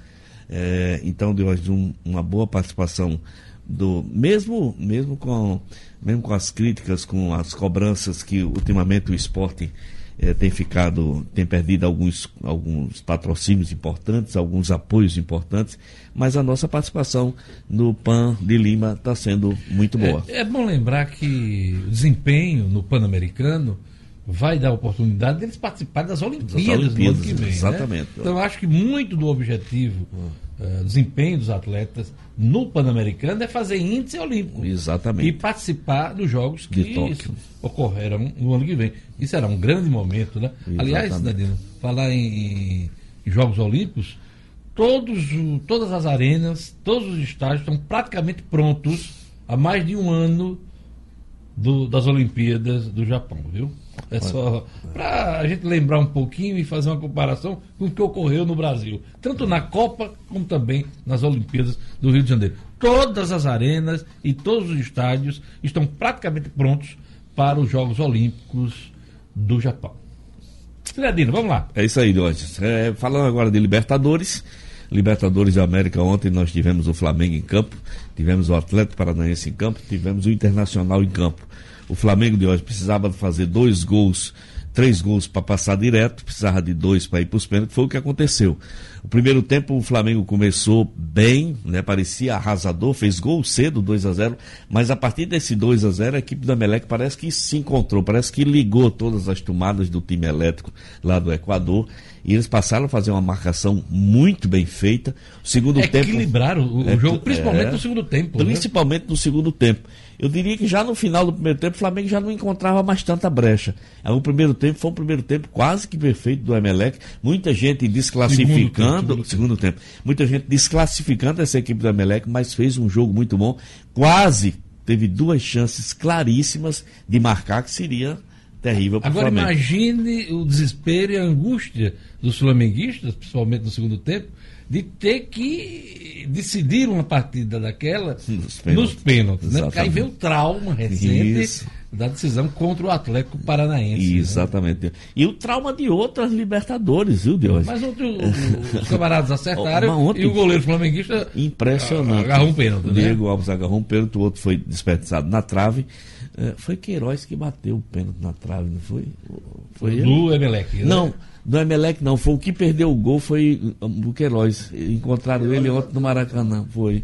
É, então deu um, uma boa participação do mesmo mesmo com mesmo com as críticas com as cobranças que ultimamente o esporte eh, tem ficado tem perdido alguns alguns patrocínios importantes alguns apoios importantes mas a nossa participação no Pan de Lima está sendo muito boa. É, é bom lembrar que o desempenho no Pan-Americano vai dar oportunidade deles participarem das Olimpíadas, ano Olimpíadas, que vem. né? exatamente. Então eu acho que muito do objetivo, eh, desempenho dos atletas no Pan-Americano é fazer índice olímpico. Exatamente. E participar dos jogos que ocorrerão no ano que vem. Isso será um grande momento, né? Aliás, Exatamente. Danilo, falar em, em Jogos Olímpicos, todos, todas as arenas, todos os estádios estão praticamente prontos há mais de um ano do- das Olimpíadas do Japão, viu? É só para a gente lembrar um pouquinho e fazer uma comparação com o que ocorreu no Brasil, tanto na Copa como também nas Olimpíadas do Rio de Janeiro. Todas as arenas e todos os estádios estão praticamente prontos para os Jogos Olímpicos do Japão. Cidadino, vamos lá. É isso aí, Diógenes. É, falando agora de Libertadores. Libertadores da América, ontem nós tivemos o Flamengo em campo, tivemos o Atlético Paranaense em campo, tivemos o Internacional em campo. O Flamengo de hoje precisava fazer dois gols, três gols para passar direto, precisava de dois para ir para os pênaltis, foi o que aconteceu. O primeiro tempo o Flamengo começou bem, né, parecia arrasador, fez gol cedo, 2 a 0 mas a partir desse 2 a 0 a equipe do Emelec parece que se encontrou, parece que ligou todas as tomadas do time elétrico lá do Equador e eles passaram a fazer uma marcação muito bem feita. O segundo tempo Equilibraram o, É, jogo, principalmente é. no segundo tempo. né? Principalmente no segundo tempo. Eu diria que já no final do primeiro tempo, o Flamengo já não encontrava mais tanta brecha. O primeiro tempo foi um primeiro tempo quase que perfeito do Emelec. Muita gente desclassificando. Segundo tempo, segundo tempo. Muita gente desclassificando essa equipe do Emelec, mas fez um jogo muito bom. Quase teve duas chances claríssimas de marcar, que seria terrível para o Agora Flamengo. imagine o desespero e a angústia dos flamenguistas, principalmente no segundo tempo, de ter que decidir uma partida daquela Nos pênaltis. nos pênaltis. Né? Porque aí veio o trauma recente Isso. da decisão contra o Atlético Paranaense. né? Exatamente. E o trauma de outras Libertadores, viu, Deus? Mas ontem os camaradas acertaram ontem- e o goleiro flamenguista Impressionante. agarrou um pênalti. O né? Diego Alves agarrou um pênalti, o outro foi desperdiçado na trave. Eh, foi Queiroz que bateu o pênalti na trave, não foi? Foi ele? Do Emelec. né? Não, do Emelec não. Foi o que perdeu o gol foi o Queiroz. Encontraram ele ontem no Maracanã. Foi.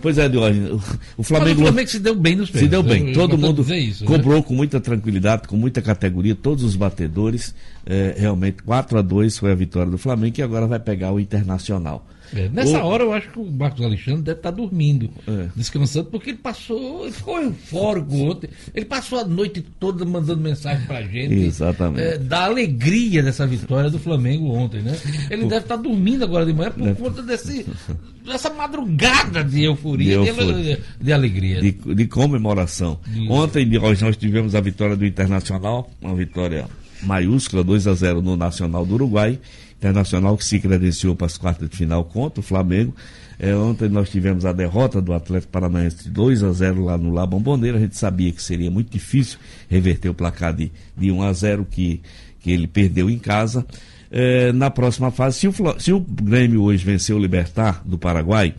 Pois é, Diógenes. O, o Mas Flamengo. o Flamengo se deu bem nos pênaltis. Se deu bem, né? todo mundo isso, né? cobrou com muita tranquilidade, com muita categoria, todos os batedores. eh, realmente, 4 a 2 foi a vitória do Flamengo, que agora vai pegar o Internacional. É, nessa hora eu acho que o Marcos Alexandre deve estar dormindo, É. descansando, porque ele passou, ele ficou eufórico ontem. Ele passou a noite toda mandando mensagem pra gente. Exatamente. é, da alegria dessa vitória do Flamengo ontem, né? Ele deve estar dormindo agora de manhã por conta desse, dessa madrugada de euforia, De de, euforia. de alegria. de, de comemoração. De- Ontem de hoje nós tivemos a vitória do Internacional, uma vitória maiúscula, 2 a 0 no Nacional do Uruguai. Internacional que se credenciou para as quartas de final contra o Flamengo. É, ontem nós tivemos a derrota do Atlético Paranaense de 2 a 0 lá no Lá Bomboneira. A gente sabia que seria muito difícil reverter o placar de, de 1 a 0 que, que ele perdeu em casa. É, na próxima fase, se o, se o Grêmio hoje vencer o Libertar do Paraguai,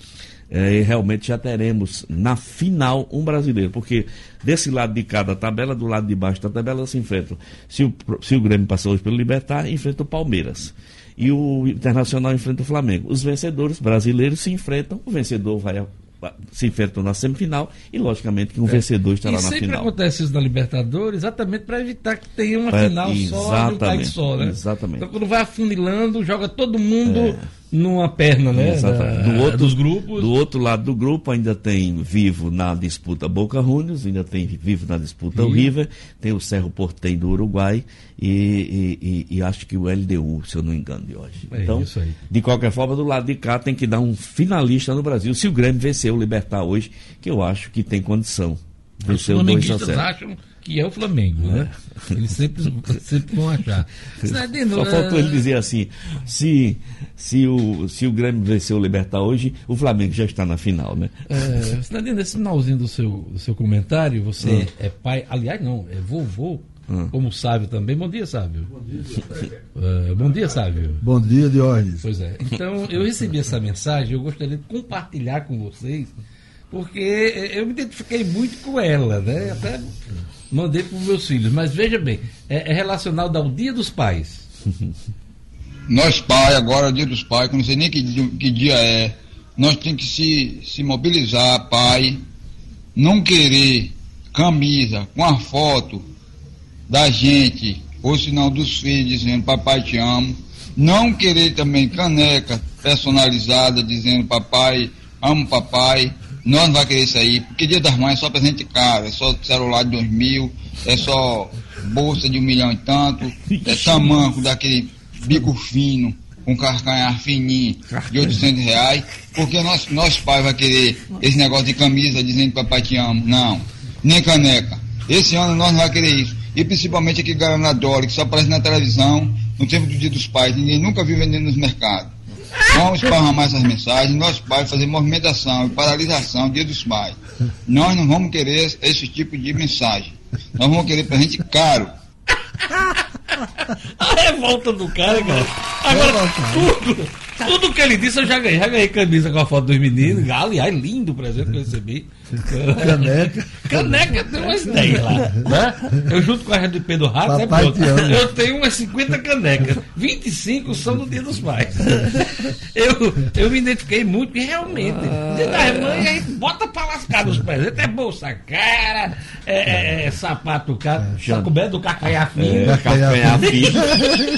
é, realmente já teremos na final um brasileiro, porque desse lado de cada tabela, do lado de baixo da tabela se enfrentam. Se o, se o Grêmio passar hoje pelo Libertar, enfrenta o Palmeiras. E o Internacional enfrenta o Flamengo. Os vencedores brasileiros se enfrentam, o vencedor vai se enfrentam na semifinal e logicamente que um vencedor estará É. e na sempre final. acontece isso na Libertadores, exatamente para evitar que tenha uma final só de um só, né? exatamente. Então quando vai afunilando, joga todo mundo numa perna, né? Exatamente. da- Do outro, dos grupos. do outro lado do grupo ainda tem vivo na disputa Boca Juniors, ainda tem vivo na disputa o River. Tem o Cerro Portem do Uruguai e, e- e- e acho que o LDU, se eu não engano, de hoje. É então, isso aí. de qualquer forma, do lado de cá tem que dar um finalista no Brasil. Se o Grêmio vencer o Libertar hoje, que eu acho que tem condição. Os Vencer o 2 a flamenguistas 0. acham que é o Flamengo, né? Eles sempre, sempre vão achar. Cidadino, Só faltou é, ele dizer assim: se, se, o, se o Grêmio vencer o Libertar hoje, o Flamengo já está na final, né? É, Cidadino, nesse finalzinho do seu, do seu comentário, você é pai, aliás, não, é vovô, como Sávio também. Bom dia, Sávio. Bom dia, bom dia Sávio. Bom dia, Diógenes. Pois é. Então, eu recebi essa mensagem, eu gostaria de compartilhar com vocês, porque eu me identifiquei muito com ela, né? Até mandei para os meus filhos. Mas veja bem, é, é relacionado ao Dia dos Pais. Nós pai, agora é dia dos pais, que eu não sei nem que, dia- que dia é, nós temos que se, se mobilizar, pai, não querer camisa com a foto da gente, ou senão dos filhos dizendo papai te amo, não querer também caneca personalizada dizendo papai, amo papai, nós não vai querer isso aí, porque dia das mães é só presente caro, é só celular de dois mil, é só bolsa de um milhão e tanto, é tamanco daquele bico fino, com carcanhar fininho de 800 reais, porque nós, nós pais vai querer esse negócio de camisa dizendo papai te amo, não, nem caneca. Esse ano nós não vai querer isso. E principalmente aquele Guaraná que só aparece na televisão, no tempo do Dia dos Pais, ninguém nunca viu vendendo nos mercados. Vamos esparramar essas mensagens, nós pais fazer movimentação e paralisação Dia dos Pais. Nós não vamos querer esse tipo de mensagem. Nós vamos querer presente caro. A revolta do cara, cara. Agora, tudo, tudo que ele disse eu já ganhei. Já ganhei camisa com a foto dos meninos. Aliás, lindo o presente que eu recebi. Caneca. Caneca tem umas 10 lá. Né? Eu junto com a Rede Pedro Rato, ama. Eu tenho umas 50 canecas. 25 são no Dia dos Pais. Eu, eu me identifiquei muito e realmente, Dia das Mães, a gente bota pra lascar nos presentes. É bolsa cara, é, é- é sapato caro, tá coberto do cacaiafinho. É, Calcanhar fino.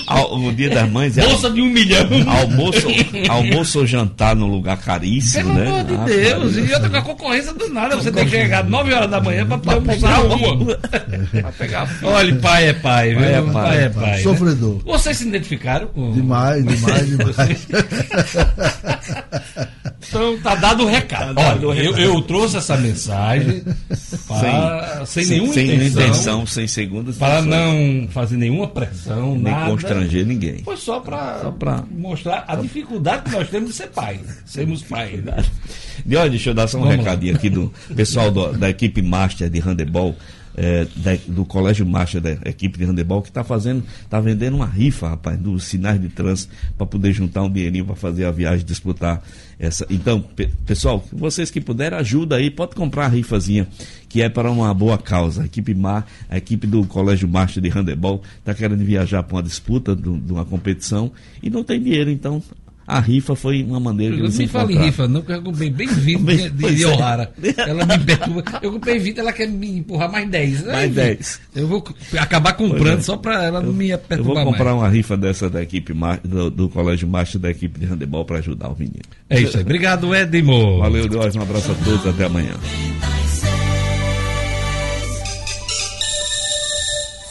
Ao- O dia das mães é Bolsa de um milhão. almoço, almoço ou jantar num lugar caríssimo, Pelo né? amor de Ah, Deus, e outra com a concorrência do nada, você tem que chegar 9 horas da manhã pra poder almoçar uma. Olha, pai é pai, viu? Pai é Pai, pai. é pai. né? Sofredor. Vocês se identificaram com. Demais, demais, demais. Então tá dado o recado. Olha, eu, eu trouxe essa mensagem para, sem, nenhuma sem intenção, intenção, sem segundas para intenções, não fazer nenhuma pressão, nem nada. constranger ninguém. Foi só para mostrar a dificuldade que nós temos de ser pai. Sermos pais. Né? E olha, deixa eu dar só um Vamos lá. recadinho aqui do pessoal do- da equipe Master de handebol, é, da- do Colégio Master da equipe de handebol, que está fazendo, tá vendendo uma rifa, rapaz, dos sinais de trânsito, para poder juntar um dinheirinho para fazer a viagem, disputar essa. Então, pe- pessoal, vocês que puderem, ajuda aí, pode comprar a rifazinha, que é para uma boa causa. A equipe Mar, a equipe do Colégio Master de handebol, está querendo viajar para uma disputa, de uma competição, e não tem dinheiro, então. A rifa foi uma maneira Não eles me fala em encontrar. rifa, não, porque eu comprei bem 20 de, de, é. O'Hara. Ela me perturba. Eu comprei 20, ela quer me empurrar mais 10. Mais Enfim, 10. Eu vou acabar comprando é. só para ela não me Eu vou perturbar comprar mais. uma rifa dessa da equipe do, do Colégio Master da equipe de handebol para ajudar o menino. É isso aí. Obrigado, Edmo. Valeu, Deus, um abraço a todos, até amanhã.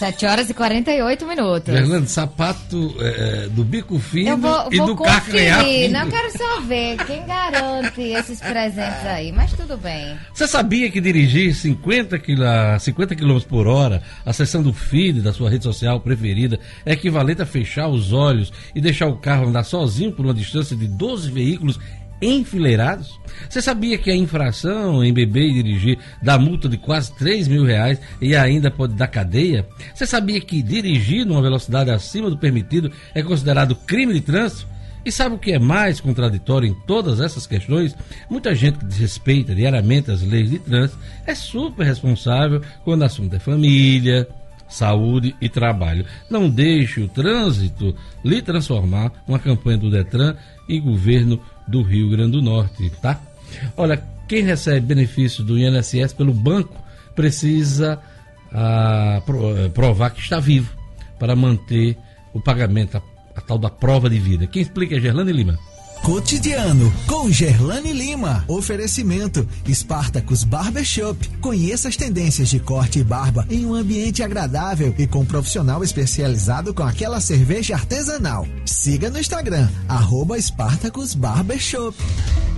7 horas e 48 minutos. Fernando, sapato é, do bico fino Eu vou, e vou do carcanhar. Não quero só ver quem garante esses presentes aí, mas tudo bem. Você sabia que dirigir 50 km, 50 km por hora, acessando o feed da sua rede social preferida, é equivalente a fechar os olhos e deixar o carro andar sozinho por uma distância de 12 veículos enfileirados? Você sabia que a infração em beber e dirigir dá multa de quase 3 mil reais e ainda pode dar cadeia? Você sabia que dirigir numa velocidade acima do permitido é considerado crime de trânsito? E sabe o que é mais contraditório em todas essas questões? Muita gente que desrespeita diariamente as leis de trânsito é super responsável quando o assunto é família, saúde e trabalho. Não deixe o trânsito lhe transformar uma campanha do Detran e governo do Rio Grande do Norte, tá? Olha, quem recebe benefício do INSS pelo banco precisa ah, eh, provar que está vivo para manter o pagamento, a, a tal da prova de vida. Quem explica é Gerlane Lima. Cotidiano com Gerlane Lima. Oferecimento Spartacus Barbershop. Conheça as tendências de corte e barba em um ambiente agradável e com um profissional especializado com aquela cerveja artesanal. Siga no Instagram, arroba Spartacus Barbershop.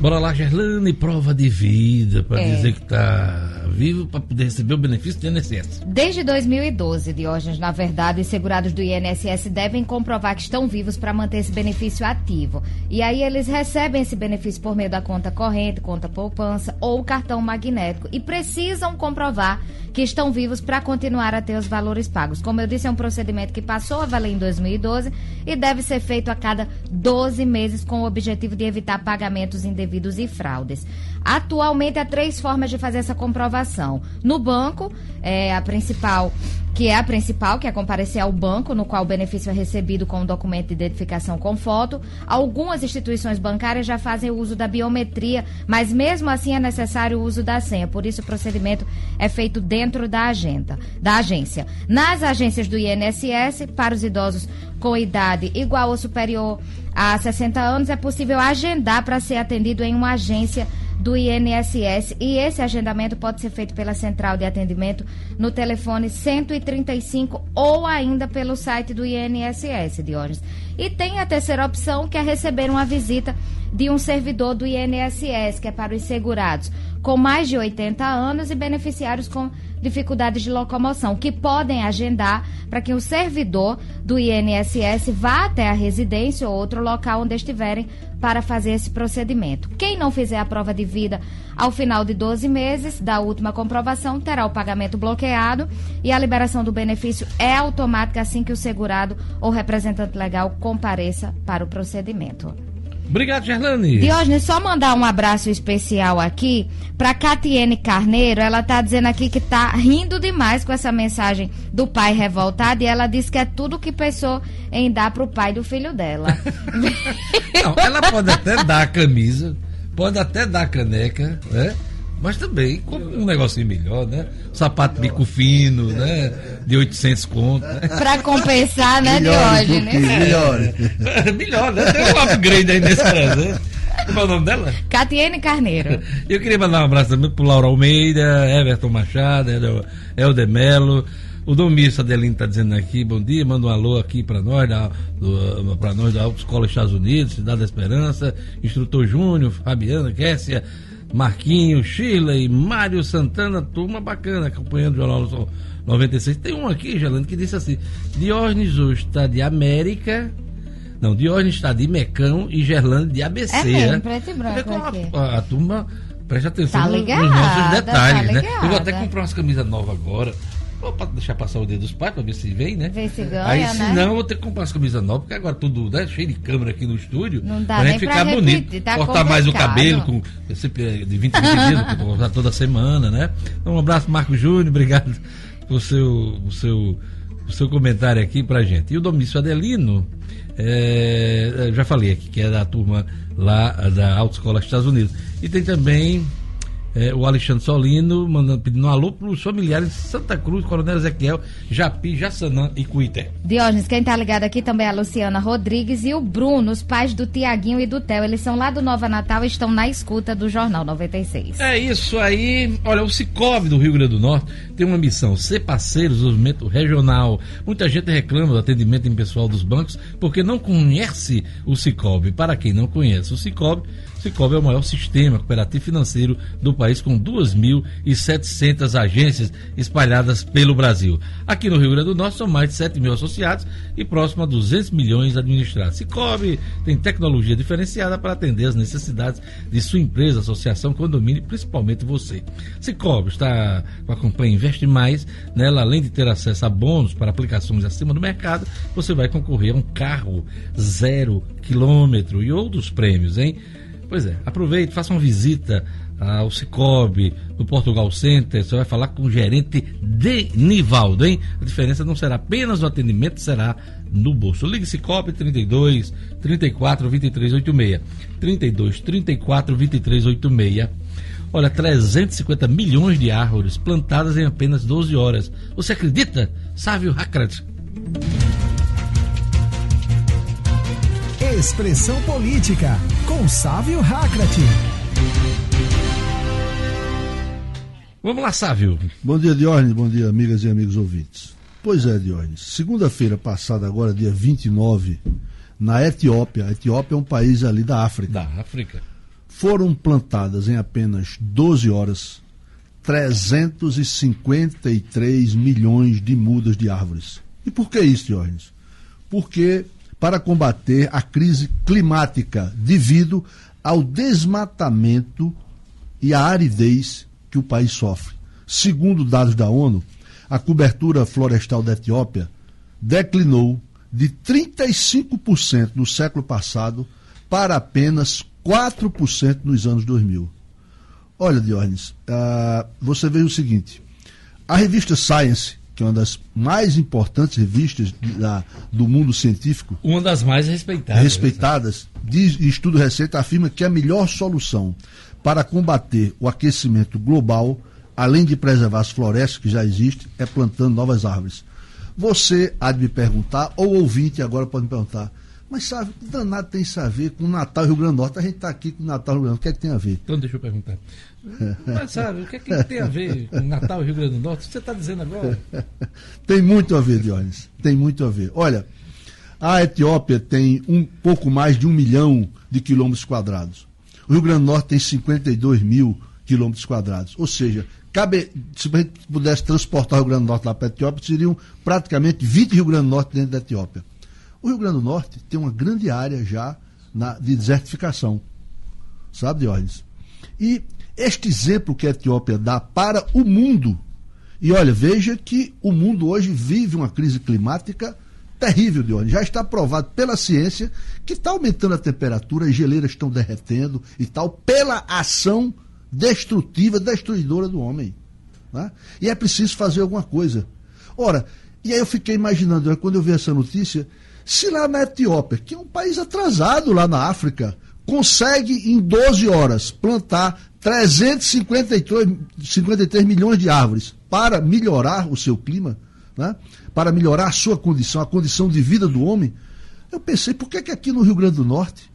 Bora lá, Gerlane, prova de vida, para É. dizer que está vivo para poder receber o benefício do INSS. Desde 2012, Diógenes, na verdade, os segurados do INSS devem comprovar que estão vivos para manter esse benefício ativo. E aí eles recebem esse benefício por meio da conta corrente, conta poupança ou cartão magnético e precisam comprovar que estão vivos para continuar a ter os valores pagos. Como eu disse, é um procedimento que passou a valer em 2012 e deve ser feito a cada 12 meses com o objetivo de evitar pagamentos indevidos e fraudes. Atualmente há três formas de fazer essa comprovação. No banco, é a principal, que é a principal, que é comparecer ao banco, no qual o benefício é recebido com um documento de identificação com foto. Algumas instituições bancárias já fazem uso da biometria, mas mesmo assim é necessário o uso da senha. Por isso o procedimento é feito dentro da agenda, da agência. Nas agências do INSS, para os idosos com idade igual ou superior a 60 anos, é possível agendar para ser atendido em uma agência do INSS e esse agendamento pode ser feito pela central de atendimento no telefone 135 ou ainda pelo site do INSS, Diógenes. E tem a terceira opção, que é receber uma visita de um servidor do INSS, que é para os segurados com mais de 80 anos e beneficiários com dificuldades de locomoção, que podem agendar para que o servidor do INSS vá até a residência ou outro local onde estiverem para fazer esse procedimento. Quem não fizer a prova de vida ao final de 12 meses da última comprovação terá o pagamento bloqueado e a liberação do benefício é automática assim que o segurado ou representante legal compareça para o procedimento. Obrigado, Gerlane. Diógenes, só mandar um abraço especial aqui para Catiene Carneiro. Ela tá dizendo aqui que tá rindo demais com essa mensagem do pai revoltado e ela disse que é tudo que pensou em dar pro pai do filho dela. Não, ela pode até dar a camisa, pode até dar a caneca, né? Mas também com um negocinho melhor, né? Sapato bico fino, né? De 800 conto, né? pra compensar, né, Diógenes? Tupi, melhores. melhor, né? Tem um upgrade aí nesse presente. Como é o nome dela? Catiene Carneiro. Eu queria mandar um abraço também pro Laura Almeida, Everton Machado, Helder- Melo. O Domício Adelino está dizendo aqui, bom dia, manda um alô aqui para nós, pra nós da Autoescola Estados Unidos, Cidade da Esperança, Instrutor Júnior, Fabiana, Kessia, Marquinho, Sheila e Mário Santana, turma bacana, acompanhando o Jornal Sol 96. Tem um aqui, Gelando, que disse assim: Diógenes hoje está de América. Não, Diógenes está de Mecão e Gerlando de ABC. É mesmo, né? preto e branco aqui. a, a turma presta atenção Tá ligada, nos nossos detalhes, tá né? Eu vou até comprar umas camisas novas agora. Vou deixar passar o dia dos pais pra ver se vem, né? Ver se ganha, Aí se né? não, eu vou ter que comprar as camisas novas, porque agora tudo né, cheio de câmera aqui no estúdio. Não dá pra nem gente ficar repetir, bonito. tá Cortar mais o cabelo, com sempre de 20 em 20 dias, eu vou cortar toda semana, né? Então um abraço, Marco Júnior, obrigado por seu, o seu, o seu comentário aqui pra gente. E o Domício Adelino, é, eu já falei aqui, que é da turma lá da Autoescola Estados Unidos. E tem também é, o Alexandre Solino mandando, pedindo um alô para os familiares de Santa Cruz, Coronel Ezequiel, Japi, Jaçanã e Cuité. Diógenes, quem tá ligado aqui também é a Luciana Rodrigues e o Bruno, os pais do Tiaguinho e do Theo. Eles são lá do Nova Natal e estão na escuta do Jornal 96. É isso aí. Olha, o Cicobi do Rio Grande do Norte tem uma missão: ser parceiro do desenvolvimento regional. Muita gente reclama do atendimento em pessoal dos bancos porque não conhece o Cicobi. Para quem não conhece o Cicobi, Cicobi é o maior sistema cooperativo financeiro do país com 2.700 agências espalhadas pelo Brasil. Aqui no Rio Grande do Norte são mais de 7 mil associados e próximo a 200 milhões administrados. Cicobi tem tecnologia diferenciada para atender as necessidades de sua empresa, associação, condomínio e principalmente você. Cicobi está com a campanha Investe Mais. Nela, além de ter acesso a bônus para aplicações acima do mercado, você vai concorrer a um carro zero quilômetro e outros prêmios, hein? Pois é, aproveite, faça uma visita ao Cicobi, do Portugal Center, você vai falar com o gerente Denivaldo, hein? A diferença não será apenas o atendimento, será no bolso. Ligue Cicobi 32 34 23 86. 32 34 23 86. Olha, 350 milhões de árvores plantadas em apenas 12 horas. Você acredita? Sávio Hakrat. Expressão Política, com Sávio Hakrat. Vamos lá, Sávio. Bom dia, Diógenes. Bom dia, amigas e amigos ouvintes. Pois é, Diógenes. Segunda-feira passada, agora, dia 29, na Etiópia. A Etiópia é um país ali da África. Da África. Foram plantadas em apenas 12 horas 353 milhões de mudas de árvores. E por que isso, Diógenes? Porque para combater a crise climática devido ao desmatamento e à aridez que o país sofre. Segundo dados da ONU, a cobertura florestal da Etiópia declinou de 35% no século passado para apenas 4% nos anos 2000. Olha, Diógenes, uh, você vê o seguinte: a revista Science, que é uma das mais importantes revistas da, do mundo científico, Uma das mais respeitadas. respeitadas, diz, estudo recente afirma que a melhor solução para combater o aquecimento global, além de preservar as florestas que já existem, é plantando novas árvores. Você há de me perguntar, ou ouvinte agora pode me perguntar, mas sabe, que danado tem isso a ver com o Natal e Rio Grande do Norte? A gente está aqui com o Natal e Rio Grande do Norte, o que é que tem a ver? Então deixa eu perguntar. Mas sabe, o que, é que tem a ver com Natal e Rio Grande do Norte? Você está dizendo agora? Tem muito a ver, Dionis. Tem muito a ver. Olha, a Etiópia tem um pouco mais de um milhão de quilômetros quadrados. O Rio Grande do Norte tem 52 mil quilômetros quadrados. Ou seja, cabe, se a gente pudesse transportar o Rio Grande do Norte lá para a Etiópia, seriam praticamente 20 Rio Grande do Norte dentro da Etiópia. O Rio Grande do Norte tem uma grande área já na, de desertificação. Sabe, Dionis? E este exemplo que a Etiópia dá para o mundo, e olha, veja que o mundo hoje vive uma crise climática terrível, Dionis. Já está provado pela ciência que está aumentando a temperatura, as geleiras estão derretendo e tal, pela ação destrutiva, destruidora do homem. Né? E é preciso fazer alguma coisa. Ora, e aí eu fiquei imaginando, quando eu vi essa notícia, se lá na Etiópia, que é um país atrasado lá na África, consegue em 12 horas plantar 353 53 milhões de árvores para melhorar o seu clima, né? para melhorar a sua condição, a condição de vida do homem, eu pensei, por que, que aqui no Rio Grande do Norte,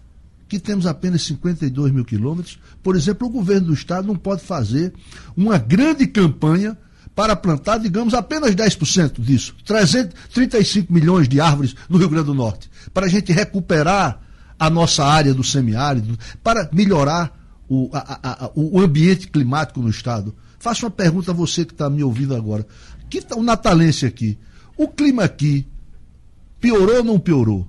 que temos apenas 52 mil quilômetros, por exemplo, o governo do estado não pode fazer uma grande campanha para plantar, digamos, apenas 10% disso, 335 milhões de árvores no Rio Grande do Norte, para a gente recuperar a nossa área do semiárido, para melhorar o, a, a, o ambiente climático no estado. Faço uma pergunta a você que está me ouvindo agora. Que tá o natalense aqui? O clima aqui piorou ou não piorou?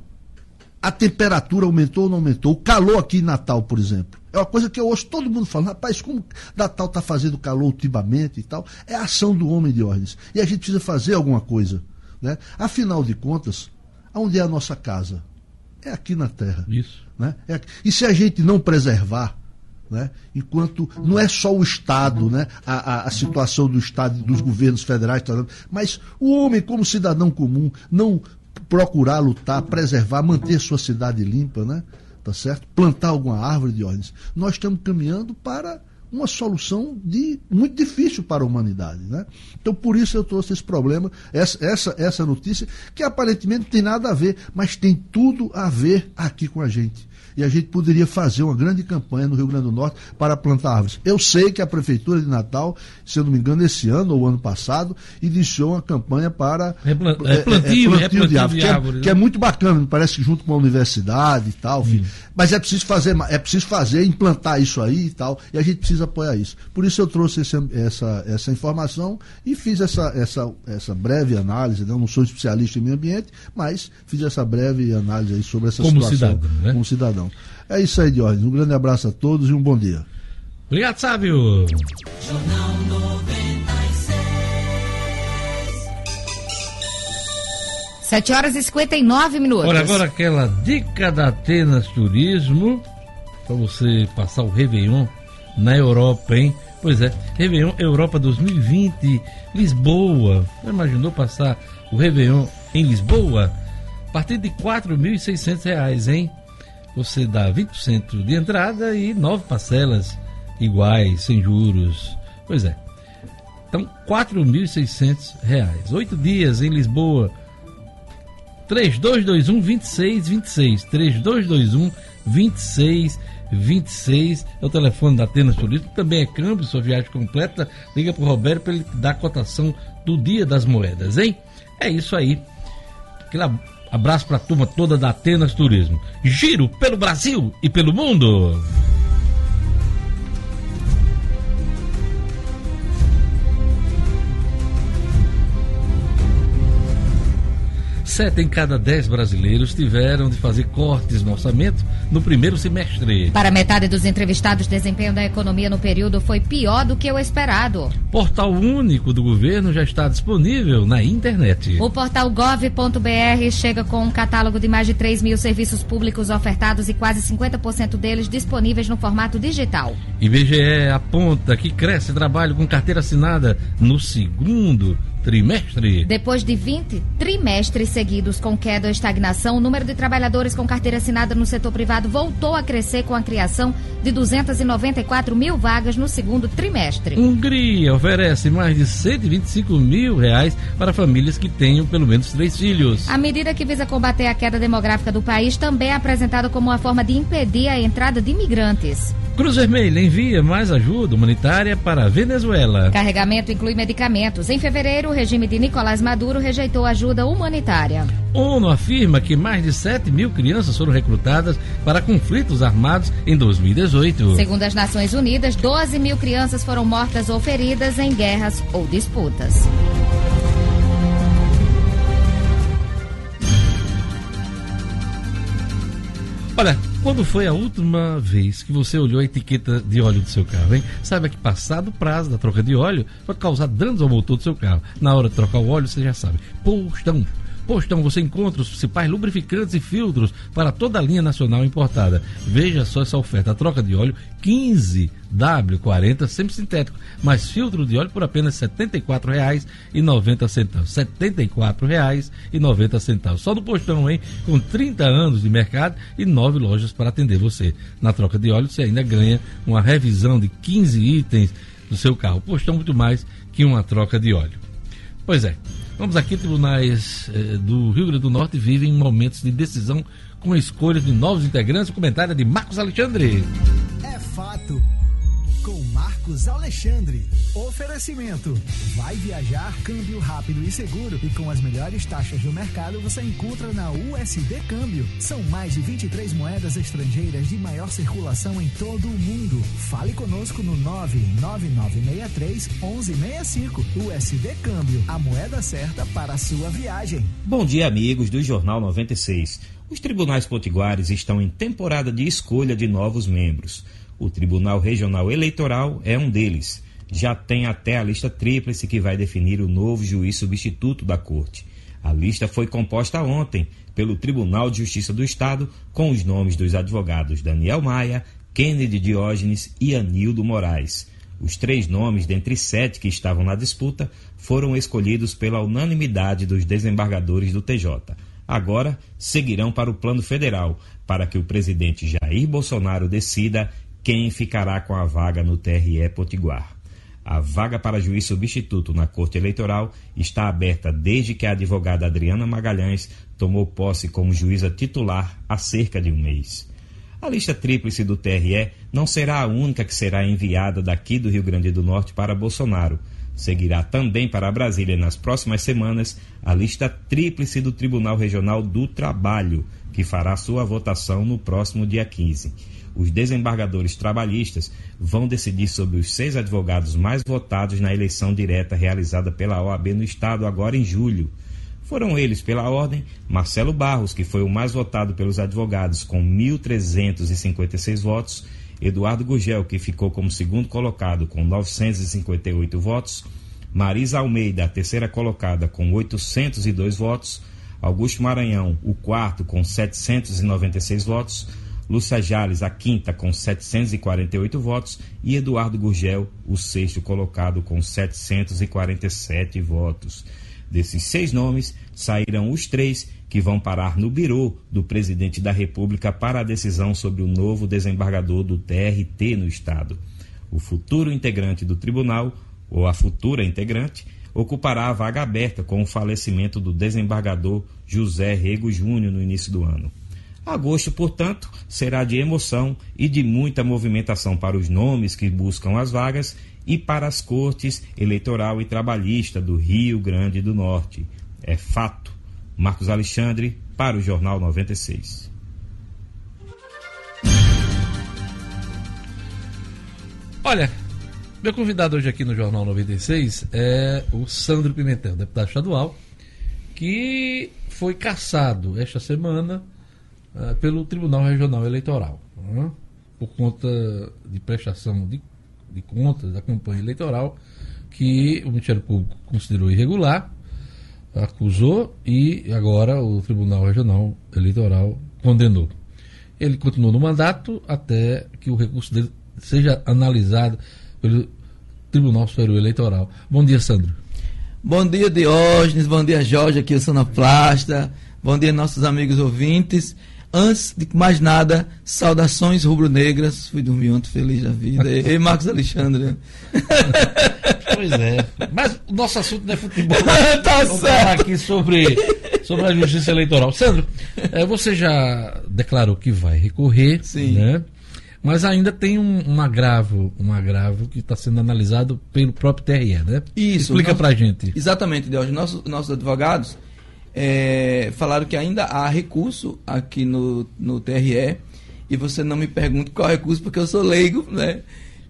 A temperatura aumentou ou não aumentou? O calor aqui em Natal, por exemplo. É uma coisa que eu ouço todo mundo falando, rapaz, como Natal está fazendo calor ultimamente e tal. É a ação do homem de ordens. E a gente precisa fazer alguma coisa. Né? Afinal de contas, onde é a nossa casa? É aqui na Terra. Isso. Né? É aqui. E se a gente não preservar, né? enquanto não é só o Estado, né? a, a, a situação do Estado e dos governos federais, tá mas o homem, como cidadão comum, não procurar lutar, preservar, manter sua cidade limpa, né? Tá certo? Plantar alguma árvore de ordens. Nós estamos caminhando para uma solução de, muito difícil para a humanidade. Né? Então, por isso eu trouxe esse problema, essa, essa, essa notícia, que aparentemente não tem nada a ver, mas tem tudo a ver aqui com a gente. E a gente poderia fazer uma grande campanha no Rio Grande do Norte para plantar árvores. Eu sei que a Prefeitura de Natal, se eu não me engano, esse ano ou ano passado, iniciou uma campanha para Replan é, é, plantio, é, plantio, de árvores, de que, árvore, é, né? que é muito bacana, parece que junto com a universidade e tal, enfim. mas é preciso fazer, é preciso fazer, implantar isso aí e tal, e a gente precisa apoiar isso. Por isso eu trouxe esse, essa, essa informação e fiz essa, essa, essa breve análise, né? eu não sou especialista em meio ambiente, mas fiz essa breve análise aí sobre essa Como situação cidadão, né? como cidadão. É isso aí, Diógenes. Um grande abraço a todos e um bom dia. Obrigado, Sávio. Jornal 96. 7 horas e 59 minutos. Olha, agora aquela dica da Atenas Turismo, para você passar o Réveillon na Europa, hein? Pois é, Réveillon Europa 2020, Lisboa. Já imaginou passar o Réveillon em Lisboa? A partir de R$ 4.600, hein? Você dá 20% de entrada e nove parcelas iguais, sem juros. Pois é. Então, R$ 4.600. Oito dias em Lisboa. 3221 2626. 3221 2626 é o telefone da Atenas Turismo. Também é câmbio, sua viagem completa. Liga pro Roberto para ele dar a cotação do dia das moedas, hein? É isso aí. Aquele abraço para a turma toda da Atenas Turismo. Giro pelo Brasil e pelo mundo. Sete em cada dez brasileiros tiveram de fazer cortes no orçamento no primeiro semestre. Para metade dos entrevistados, desempenho da economia no período foi pior do que o esperado. Portal único do governo já está disponível na internet. O portal gov.br chega com um catálogo de mais de 3 mil serviços públicos ofertados e quase 50% deles disponíveis no formato digital. IBGE aponta que cresce trabalho com carteira assinada no segundo trimestre. Depois de 20 trimestres seguidos com queda ou estagnação, o número de trabalhadores com carteira assinada no setor privado voltou a crescer com a criação de 294 mil vagas no segundo trimestre. Hungria oferece mais de 125 mil reais para famílias que tenham pelo menos três filhos. A medida que visa combater a queda demográfica do país também é apresentada como uma forma de impedir a entrada de imigrantes. Cruz Vermelha envia mais ajuda humanitária para a Venezuela. Carregamento inclui medicamentos. Em fevereiro, o regime de Nicolás Maduro rejeitou ajuda humanitária. ONU afirma que mais de 7 mil crianças foram recrutadas para conflitos armados em 2018. Segundo as Nações Unidas, 12 mil crianças foram mortas ou feridas em guerras ou disputas. Olha, quando foi a última vez que você olhou a etiqueta de óleo do seu carro, hein? Saiba que passado o prazo da troca de óleo pode causar danos ao motor do seu carro. Na hora de trocar o óleo, você já sabe. Postão. Postão, você encontra os principais lubrificantes e filtros para toda a linha nacional importada. Veja só essa oferta. A troca de óleo 15W40, sempre sintético, mais filtro de óleo por apenas R$ 74,90. R$ 74,90. Só do postão, hein? Com 30 anos de mercado e nove lojas para atender você. Na troca de óleo, você ainda ganha uma revisão de 15 itens do seu carro. Postão muito mais que uma troca de óleo. Pois é. Vamos aqui, tribunais eh, do Rio Grande do Norte vivem momentos de decisão com a escolha de novos integrantes. O comentário é de Marcos Alexandre. É fato. Alexandre. Oferecimento. Vai viajar, câmbio rápido e seguro. E com as melhores taxas do mercado você encontra na USD Câmbio. São mais de 23 moedas estrangeiras de maior circulação em todo o mundo. Fale conosco no 99963 1165. USD Câmbio. A moeda certa para a sua viagem. Bom dia, amigos do Jornal 96. Os tribunais potiguares estão em temporada de escolha de novos membros. O Tribunal Regional Eleitoral é um deles. Já tem até a lista tríplice que vai definir o novo juiz substituto da Corte. A lista foi composta ontem pelo Tribunal de Justiça do Estado com os nomes dos advogados Daniel Maia, Kennedy Diógenes e Anildo Moraes. Os três nomes dentre sete que estavam na disputa foram escolhidos pela unanimidade dos desembargadores do TJ. Agora seguirão para o plano federal, para que o presidente Jair Bolsonaro decida quem ficará com a vaga no TRE Potiguar. A vaga para juiz substituto na Corte Eleitoral está aberta desde que a advogada Adriana Magalhães tomou posse como juíza titular há cerca de um mês. A lista tríplice do TRE não será a única que será enviada daqui do Rio Grande do Norte para Bolsonaro. Seguirá também para Brasília nas próximas semanas a lista tríplice do Tribunal Regional do Trabalho, que fará sua votação no próximo dia 15 os desembargadores trabalhistas vão decidir sobre os seis advogados mais votados na eleição direta realizada pela OAB no Estado agora em julho. Foram eles, pela ordem, Marcelo Barros, que foi o mais votado pelos advogados, com 1.356 votos, Eduardo Gugel, que ficou como segundo colocado, com 958 votos, Marisa Almeida, a terceira colocada, com 802 votos, Augusto Maranhão, o quarto, com 796 votos, Lúcia Jales, a quinta, com 748 votos, e Eduardo Gurgel, o sexto colocado, com 747 votos. Desses seis nomes, saíram os três que vão parar no birô do presidente da República para a decisão sobre o novo desembargador do TRT no Estado. O futuro integrante do tribunal, ou a futura integrante, ocupará a vaga aberta com o falecimento do desembargador José Rego Júnior no início do ano. Agosto, portanto, será de emoção e de muita movimentação para os nomes que buscam as vagas e para as cortes eleitoral e trabalhista do Rio Grande do Norte. É fato. Marcos Alexandre, para o Jornal 96. Olha, meu convidado hoje aqui no Jornal 96 é o Sandro Pimentel, deputado estadual, que foi caçado esta semana uh, pelo Tribunal Regional Eleitoral, uh, por conta de prestação de, de contas da campanha eleitoral que o Ministério Público considerou irregular, acusou e agora o Tribunal Regional Eleitoral condenou. Ele continuou no mandato até que o recurso dele seja analisado pelo Tribunal Superior Eleitoral. Bom dia, Sandro. Bom dia, Diógenes. Bom dia, Jorge, aqui o Sonoplasta. Bom dia, nossos amigos ouvintes. Antes de mais nada, saudações rubro-negras. Fui dormir ontem feliz da vida. E Marcos Alexandre. Pois é. Mas o nosso assunto não é futebol. tá Vamos certo. falar aqui sobre, sobre a justiça eleitoral. Sandro, eh, você já declarou que vai recorrer, Sim. né? Mas ainda tem um, um agravo, um agravo que está sendo analisado pelo próprio TRE, né? Isso. Explica nós- pra gente. Exatamente, Diógenes. Nossos, nossos advogados eh, falaram que ainda há recurso aqui no, no TRE. E você não me pergunte qual recurso, porque eu sou leigo, né?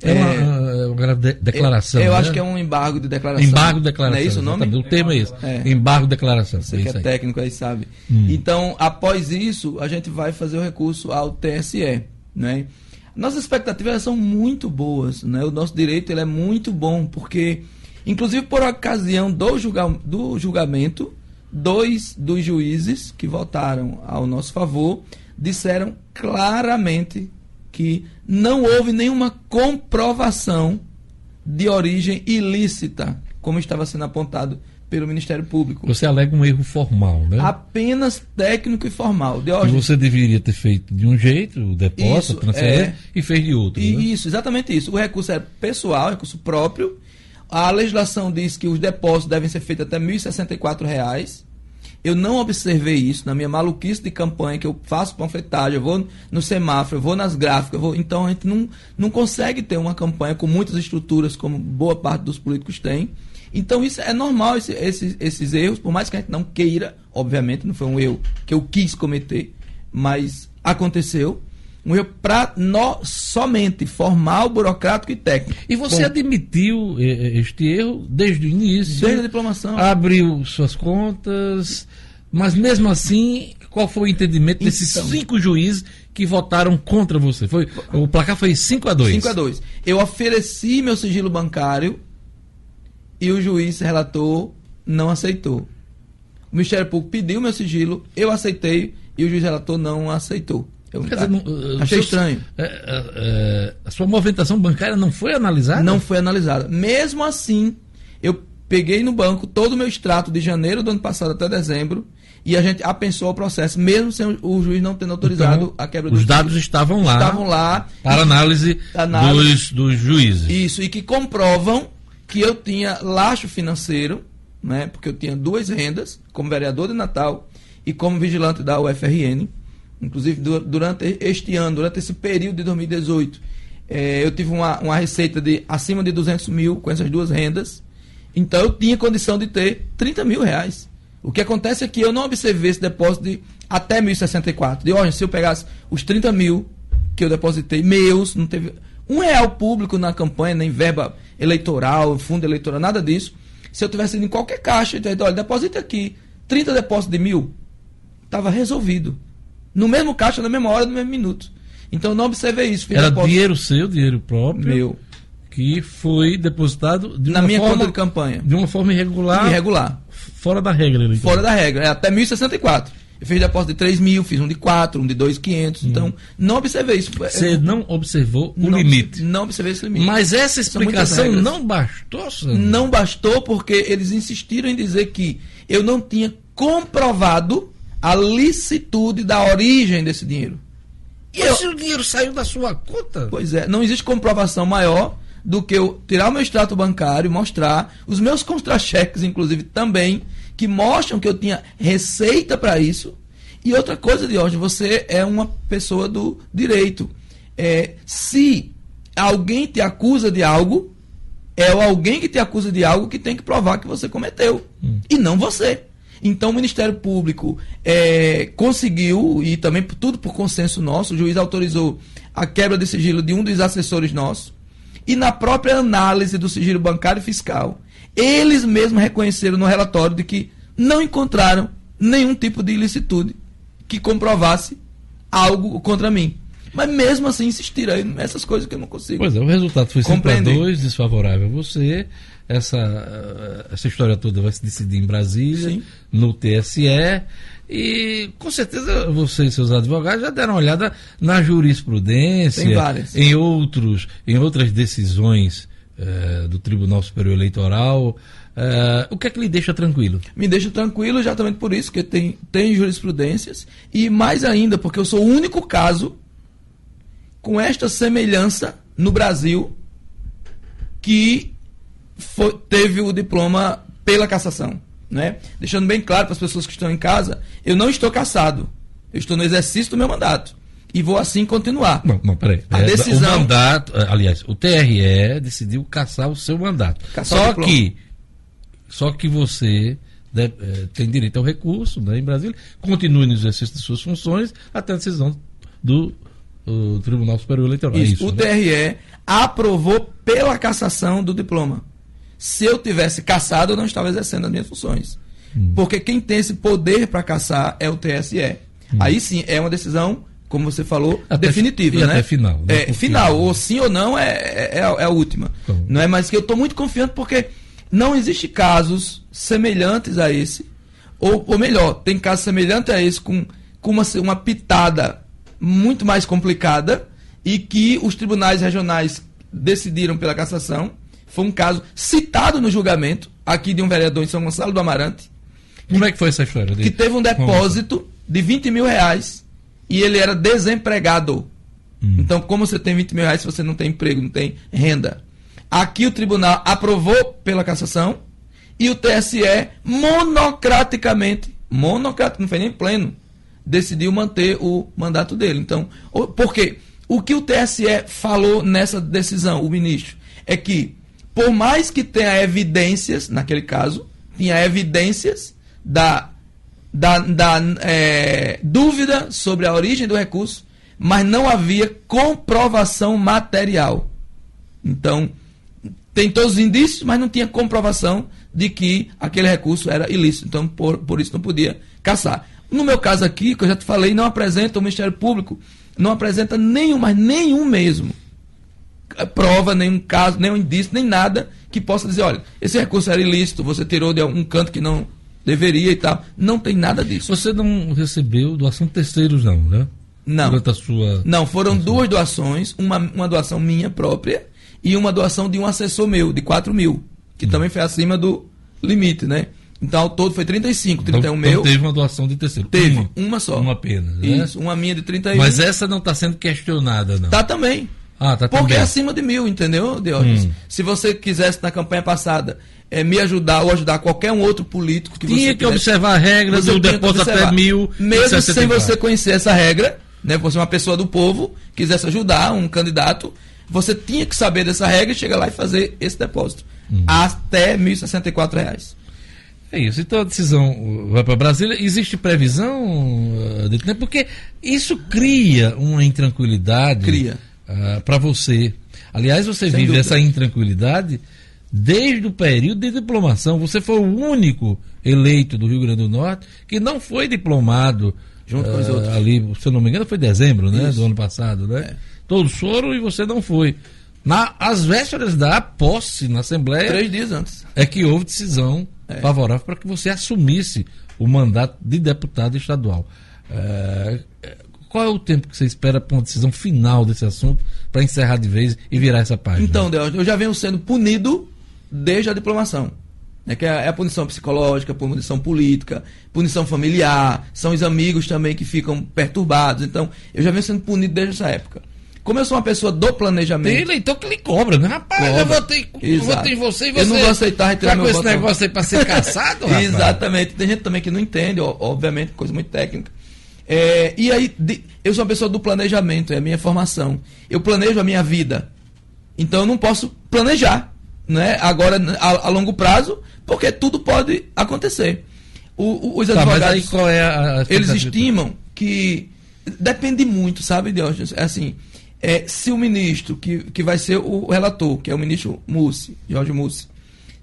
É uma, é uma agravo de- declaração. Eu, eu né? acho que é um embargo de declaração. Embargo de declaração. Não é isso o nome? O termo é esse. É. Embargo de declaração. Você é que isso é aí. técnico aí sabe. Hum. Então, após isso, a gente vai fazer o recurso ao TSE, né? Nossas expectativas são muito boas, né? O nosso direito ele é muito bom, porque, inclusive por ocasião do, julga do julgamento, dois dos juízes que votaram ao nosso favor disseram claramente que não houve nenhuma comprovação de origem ilícita, como estava sendo apontado pelo Ministério Público. Você alega um erro formal, né? Apenas técnico e formal. Que Diógenes, você deveria ter feito de um jeito, o depósito, Isso, a transferência, é. e fez de outro. E né? Isso, exatamente isso. O recurso é pessoal, recurso próprio. A legislação diz que os depósitos devem ser feitos até 1.064 reais. Eu não observei isso na minha maluquice de campanha, que eu faço panfletagem, eu vou no semáforo, eu vou nas gráficas, vou... então a gente não, não consegue ter uma campanha com muitas estruturas, como boa parte dos políticos tem. Então isso é normal, esse- esses erros, por mais que a gente não queira, obviamente, não foi um erro que eu quis cometer, mas aconteceu. Um erro pra nó somente formal, burocrático e técnico. E você Bom, admitiu este erro desde o início? Desde a diplomação. Abriu suas contas, mas mesmo assim, qual foi o entendimento desses Então. cinco juízes que votaram contra você? Foi, o placar foi 5 a 2 5 a 2 Eu ofereci meu sigilo bancário e o juiz relator não aceitou. O Ministério Público pediu meu sigilo, eu aceitei e o juiz relator não aceitou. Eu Quer dizer, não, eh, achei seu- estranho. eh, eh, a sua movimentação bancária não foi analisada? Não foi analisada. Mesmo assim, eu peguei no banco todo o meu extrato de janeiro do ano passado até dezembro e a gente apensou o processo, mesmo sem o- juiz não tendo autorizado Então, a quebra os do dados sigilo. estavam lá Estavam lá. para análise, Análise. Dos, dos juízes. Isso, e que comprovam que eu tinha laço financeiro, né? Porque eu tinha duas rendas, como vereador de Natal e como vigilante da UFRN. Inclusive, du- durante este ano, durante esse período de 2018, eh, eu tive uma, uma receita de acima de 200 mil com essas duas rendas. Então, eu tinha condição de ter 30 mil reais. O que acontece é que eu não observei esse depósito de até 1.064. De hoje, se eu pegasse os 30 mil que eu depositei, meus, não teve um real público na campanha, nem verba eleitoral, fundo eleitoral, nada disso. Se eu tivesse ido em qualquer caixa, eu teria, olha, deposita aqui 30 depósitos de mil, estava resolvido. No mesmo caixa, na mesma hora, no mesmo minuto. Então não observei isso. Era dinheiro seu, dinheiro próprio, meu. que foi depositado de Na minha forma, conta de campanha. de uma forma irregular, Irregular. fora da regra. Então. Fora da regra, é até 1064. Eu fiz depósito de 3 mil, fiz um de 4, um de 2,500. Então, não observei isso. Você Eu- não observou o não, limite. Não observei esse limite. Mas essa explicação não bastou, Sandro? Não bastou porque eles insistiram em dizer que eu não tinha comprovado a licitude da origem desse dinheiro. E Mas eu- se o dinheiro saiu da sua conta? Pois é, não existe comprovação maior do que eu tirar o meu extrato bancário e mostrar os meus contra-cheques, inclusive, também, que mostram que eu tinha receita para isso. E outra coisa, Diógenes, você é uma pessoa do direito. É, se alguém te acusa de algo, é o alguém que te acusa de algo que tem que provar que você cometeu. E não você. Então o Ministério Público é, conseguiu, e também tudo por consenso nosso, o juiz autorizou a quebra de sigilo de um dos assessores nossos. E na própria análise do sigilo bancário e fiscal, eles mesmos reconheceram no relatório de que não encontraram nenhum tipo de ilicitude que comprovasse algo contra mim. Mas mesmo assim insistiram aí nessas coisas que eu não consigo. Pois é, o resultado foi 5 a Compreender. 2, desfavorável a você. Essa, essa história toda vai se decidir em Brasília, no TSE. E com certeza você e seus advogados já deram uma olhada na jurisprudência, em outros, em outras decisões eh, do Tribunal Superior Eleitoral. Eh, o que é que lhe deixa tranquilo? me deixa tranquilo exatamente por isso, que tem, tem jurisprudências, e mais ainda, porque eu sou o único caso com esta semelhança no Brasil que foi- teve o diploma pela cassação. Né? Deixando bem claro para as pessoas que estão em casa, eu não estou cassado. Eu estou no exercício do meu mandato. E vou assim continuar. Não, não, peraí. A É, decisão- O mandato, eh, aliás, o TRE decidiu caçar o seu mandato. Caçar só que, só que você deve- eh, tem direito ao recurso né, em Brasília, continue no exercício de suas funções até a decisão do Tribunal Superior Eleitoral. É Isso, isso, o né? TRE aprovou pela cassação do diploma. Se eu tivesse cassado, eu não estava exercendo as minhas funções. Hum. Porque quem tem esse poder para caçar é o TSE. Aí sim, é uma decisão, como você falou, Hum. Até- definitiva. né? até final, né? É, final, ou sim ou não, é, é, é a- é a última. Então. Não é mais que eu estou muito confiante porque não existe casos semelhantes a esse. Ou, ou melhor, tem casos semelhantes a esse com, com uma, uma pitada muito mais complicada e que os tribunais regionais decidiram pela cassação. Foi um caso citado no julgamento aqui de um vereador em São Gonçalo do Amarante, Como é que foi essa história? que teve um depósito de 20 mil reais e ele era desempregado. Então, como você tem 20 mil reais se você não tem emprego, não tem renda? Aqui o tribunal aprovou pela cassação e o TSE monocraticamente, monocrático, não foi nem pleno, decidiu manter o mandato dele. Então, por quê? O que o TSE falou nessa decisão, o ministro, é que, por mais que tenha evidências, naquele caso, tinha evidências da, da, da é, dúvida sobre a origem do recurso, mas não havia comprovação material. Então, tem todos os indícios, mas não tinha comprovação de que aquele recurso era ilícito. Então, por, por isso não podia caçar. No meu caso aqui, que eu já te falei, não apresenta o Ministério Público, não apresenta nenhum, mas nenhum mesmo, prova, nenhum caso, nenhum indício, nem nada que possa dizer, olha, esse recurso era ilícito, você tirou de algum canto que não deveria e tal. Não tem nada disso. Você não recebeu doação de terceiros, não, né? Não. Durante a sua. Não, foram duas doações, uma, uma doação minha própria e uma doação de um assessor meu, de 4 mil, que Hum. também foi acima do limite, né? Então, ao todo foi 35, Então- 31 então meu. teve uma doação de terceiro. Teve, Uma. uma, só. Uma apenas, né? Isso, uma minha de 31. Mas essa não está sendo questionada, não. Tá também. Ah, tá Porque é acima de mil, entendeu, Diógenes? Hum. Se você quisesse, na campanha passada, eh, me ajudar ou ajudar qualquer um outro político que Tinha você que quisesse, observar a regra do tinha que depósito até mil. Mesmo sem 64. você conhecer essa regra, né? Você é uma pessoa do povo, quisesse ajudar um candidato, você tinha que saber dessa regra e chegar lá e fazer esse depósito. Hum. Até 1.064 reais. É isso. Então a decisão uh, vai para Brasília. Existe previsão uh, de tempo? Porque isso cria uma intranquilidade Cria. Para você. Aliás, você Sem vive dúvida. essa intranquilidade desde o período de diplomação. Você foi o único eleito do Rio Grande do Norte que não foi diplomado. Junto com os uh, outros. Ali, se eu não me engano, foi dezembro né, Isso. do ano passado. Né? É. Todos foram e você não foi. Na, às vésperas da posse na Assembleia Três dias antes. é que houve decisão É. favorável para que você assumisse o mandato de deputado estadual. É, qual é o tempo que você espera para uma decisão final desse assunto, para encerrar de vez e virar essa página? Então, Deus, eu já venho sendo punido desde a diplomação. Né, que é a punição psicológica, punição política, punição familiar, são os amigos também que ficam perturbados. Então, eu já venho sendo punido desde essa época. Como eu sou uma pessoa do planejamento. Tem eleitor que lhe cobra, né? Rapaz, Cobra. eu votei, em você e você. Eu não vou aceitar retirar tá meu com esse negócio aí para ser caçado, rapaz? Exatamente. Tem gente também que não entende, obviamente, coisa muito técnica. É, e aí, eu sou uma pessoa do planejamento, é a minha formação. Eu planejo a minha vida. Então eu não posso planejar, né? Agora, a, a longo prazo, porque tudo pode acontecer. O- o- os Tá, mas advogados, aí qual é a- a eles estimam que depende muito, sabe, Diógenes? É assim, é, se o ministro que, que vai ser o relator, que é o ministro Mussi, Jorge Mussi,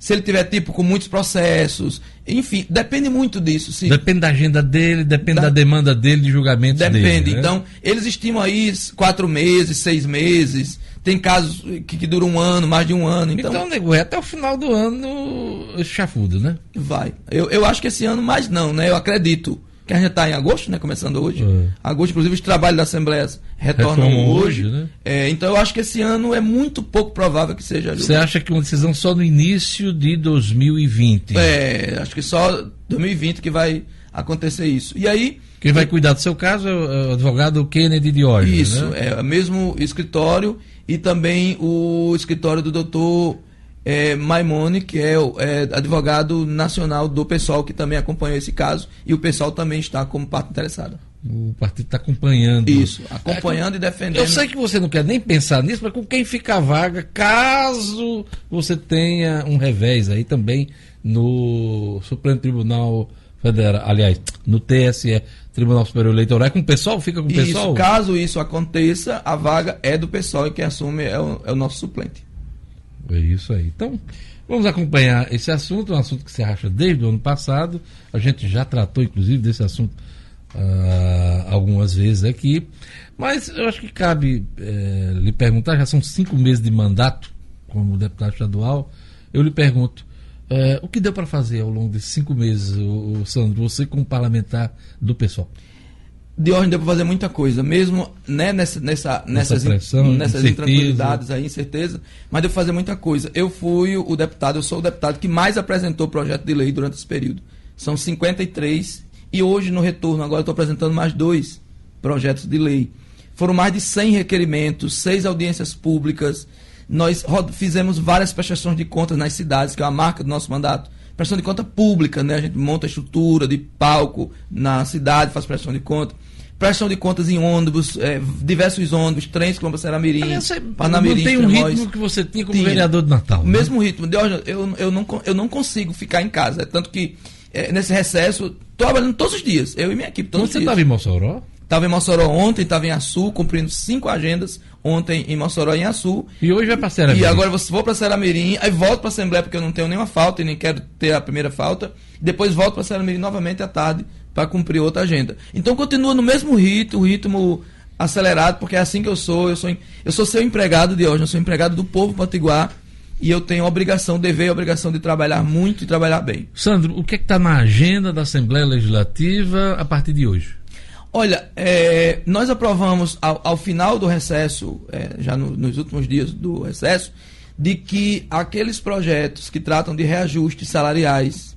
se ele tiver tipo com muitos processos, enfim, depende muito disso. Se, Depende da agenda dele, depende da, Da- demanda dele de julgamentos dele. Depende. né? Então, eles estimam aí quatro meses, seis meses. Tem casos que, que duram um ano, mais de um ano. Então, Então, nego, é até o final do ano chafudo, né? vai. Eu, eu acho que esse ano mais não, né? Eu acredito que a gente está em agosto, né? Começando hoje. É. Agosto, inclusive, os trabalhos da Assembleia retornam hoje. hoje, né? É, então, eu acho que esse ano é muito pouco provável que seja. Você acha que uma decisão só no início de 2020? É, acho que só 2020 que vai acontecer isso. E aí. Quem vai cuidar do seu caso é o é advogado Kennedy Diógenes, Isso, né? é o mesmo escritório e também o escritório do doutor é, Maimone, que é, é, advogado nacional do pessoal que também acompanhou esse caso, e o pessoal também está como parte interessada. O partido está acompanhando. Isso, acompanhando e defendendo. Eu sei que você não quer nem pensar nisso, mas com quem fica a vaga, caso você tenha um revés aí também no Supremo Tribunal Federal, aliás, no TSE, Tribunal Superior Eleitoral, é com o pessoal? Fica com o pessoal? Isso, caso isso aconteça, a vaga é do pessoal e quem assume é o, é o nosso suplente. É isso aí. Então, vamos acompanhar esse assunto, um assunto que se acha desde o ano passado. A gente já tratou, inclusive, desse assunto ah, algumas vezes aqui. Mas eu acho que cabe eh, lhe perguntar, já são cinco meses de mandato como deputado estadual. Eu lhe pergunto, eh, o que deu para fazer ao longo desses cinco meses, o, Sandro, você como parlamentar do pessoal? De ordem deu para fazer muita coisa, mesmo né, nessa, nessa, nessas, pressão, nessas incerteza. intranquilidades aí, incerteza, mas deu para fazer muita coisa. Eu fui o deputado, eu sou o deputado que mais apresentou projeto de lei durante esse período. São 53 e hoje no retorno agora estou apresentando mais dois projetos de lei. Foram mais de 100 requerimentos, seis audiências públicas. Nós fizemos várias prestações de contas nas cidades, que é a marca do nosso mandato. Prestação de conta pública, né? A gente monta estrutura de palco na cidade, faz prestação de conta. Prestação de contas em ônibus, eh, diversos ônibus, trens para Seramirim, Panamirim, mantém um Extremóis. ritmo que você tinha como Tinha. vereador de Natal. O né? mesmo ritmo. De hoje, eu, eu, não, eu não consigo ficar em casa. É tanto que eh, nesse recesso, trabalhando todos os dias. Eu e minha equipe, todos Você os dias. estava em Mossoró? Estava em Mossoró ontem, estava em Açu, cumprindo cinco agendas ontem em Mossoró e em Açu. E hoje vai para Seramirim. E agora você vou para Seramirim, aí volto para Assembleia porque eu não tenho nenhuma falta e nem quero ter a primeira falta. Depois volto para Seramirim novamente à tarde para cumprir outra agenda. Então continua no mesmo ritmo, ritmo acelerado, porque é assim que eu sou. Eu sou, eu sou seu empregado de hoje, eu sou empregado do povo potiguar e eu tenho a obrigação, dever e a obrigação de trabalhar muito e trabalhar bem. Sandro, o que é está na agenda da Assembleia Legislativa a partir de hoje? Olha, é, nós aprovamos ao, ao final do recesso, é, já no- nos últimos dias do recesso, de que aqueles projetos que tratam de reajustes salariais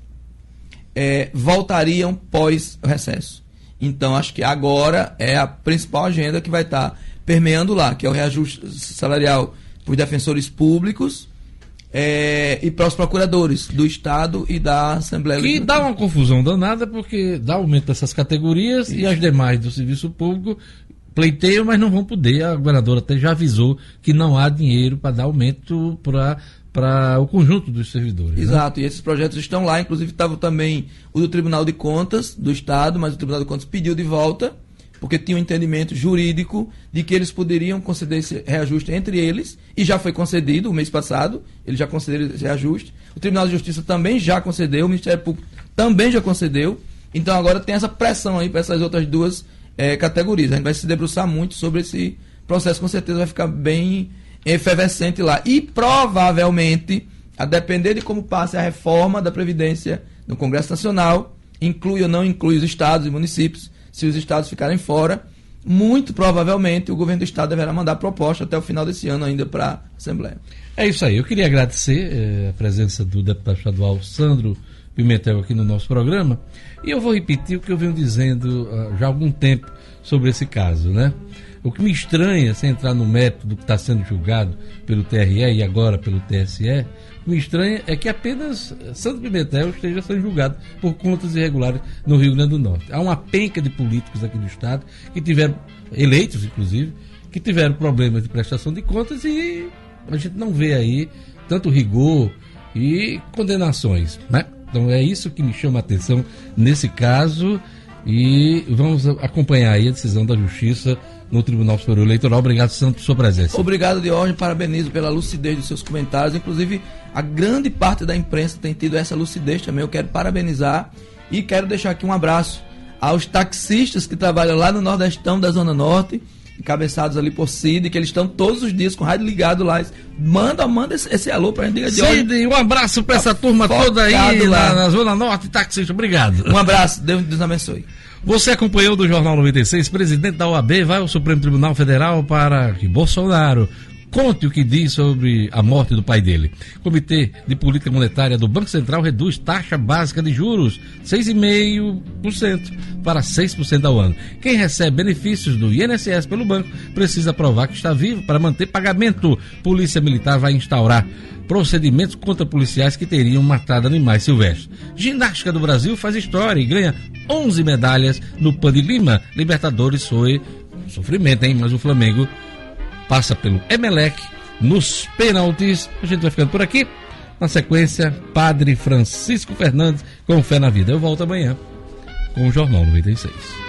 é, voltariam pós o recesso. Então, acho que agora é a principal agenda que vai estar permeando lá, que é o reajuste salarial para os defensores públicos é, e para os procuradores do Estado e da Assembleia Que dá uma confusão danada, porque dá aumento dessas categorias e as demais do serviço público pleiteiam, mas não vão poder. A governadora até já avisou que não há dinheiro para dar aumento para o conjunto dos servidores. né? Exato, e esses projetos estão lá, inclusive estava também o do Tribunal de Contas do Estado, mas o Tribunal de Contas pediu de volta, porque tinha um entendimento jurídico de que eles poderiam conceder esse reajuste entre eles, e já foi concedido o mês passado, eles já concederam esse reajuste. O Tribunal de Justiça também já concedeu, o Ministério Público também já concedeu, então agora tem essa pressão aí para essas outras duas eh, categorias. A gente vai se debruçar muito sobre esse processo, com certeza vai ficar bem efervescente lá. E provavelmente a depender de como passe a reforma da Previdência no Congresso Nacional, inclui ou não inclui os estados e municípios, se os estados ficarem fora, muito provavelmente o governo do estado deverá mandar proposta até o final desse ano ainda para a Assembleia. É isso aí. Eu queria agradecer eh, a presença do deputado estadual Sandro Pimentel aqui no nosso programa. E eu vou repetir o que eu venho dizendo ah, já há algum tempo sobre esse caso, né? O que me estranha, sem entrar no método que está sendo julgado pelo TRE e agora pelo TSE, o que me estranha é que apenas Santo Pimentel esteja sendo julgado por contas irregulares no Rio Grande do Norte. Há uma penca de políticos aqui do Estado que tiveram, eleitos inclusive, que tiveram problemas de prestação de contas e a gente não vê aí tanto rigor e condenações, né? Então é isso que me chama a atenção nesse caso e vamos acompanhar aí a decisão da Justiça no Tribunal Superior Eleitoral. Obrigado, Santo, por sua presença. Obrigado, Diógenes. Parabenizo pela lucidez dos seus comentários. Inclusive, a grande parte da imprensa tem tido essa lucidez também. Eu quero parabenizar e quero deixar aqui um abraço aos taxistas que trabalham lá no Nordestão da Zona Norte, encabeçados ali por Cid, que eles estão todos os dias com o rádio ligado lá. Manda, manda esse, esse alô pra gente. Diga, Cid, um abraço pra essa turma toda aí na, na Zona Norte, taxista. Obrigado. Um abraço. Deus, Deus abençoe. Você acompanhou do Jornal 96, presidente da OAB vai ao Supremo Tribunal Federal para que Bolsonaro conte o que diz sobre a morte do pai dele. Comitê de Política Monetária do Banco Central reduz taxa básica de juros 6,5% para 6% ao ano. Quem recebe benefícios do INSS pelo banco precisa provar que está vivo para manter pagamento. Polícia Militar vai instaurar procedimentos contra policiais que teriam matado animais silvestres. Ginástica do Brasil faz história e ganha 11 medalhas no Pan de Lima. Libertadores foi sofrimento, hein? Mas o Flamengo passa pelo Emelec nos pênaltis. A gente vai ficando por aqui. Na sequência, Padre Francisco Fernandes com Fé na Vida. Eu volto amanhã com o Jornal 96.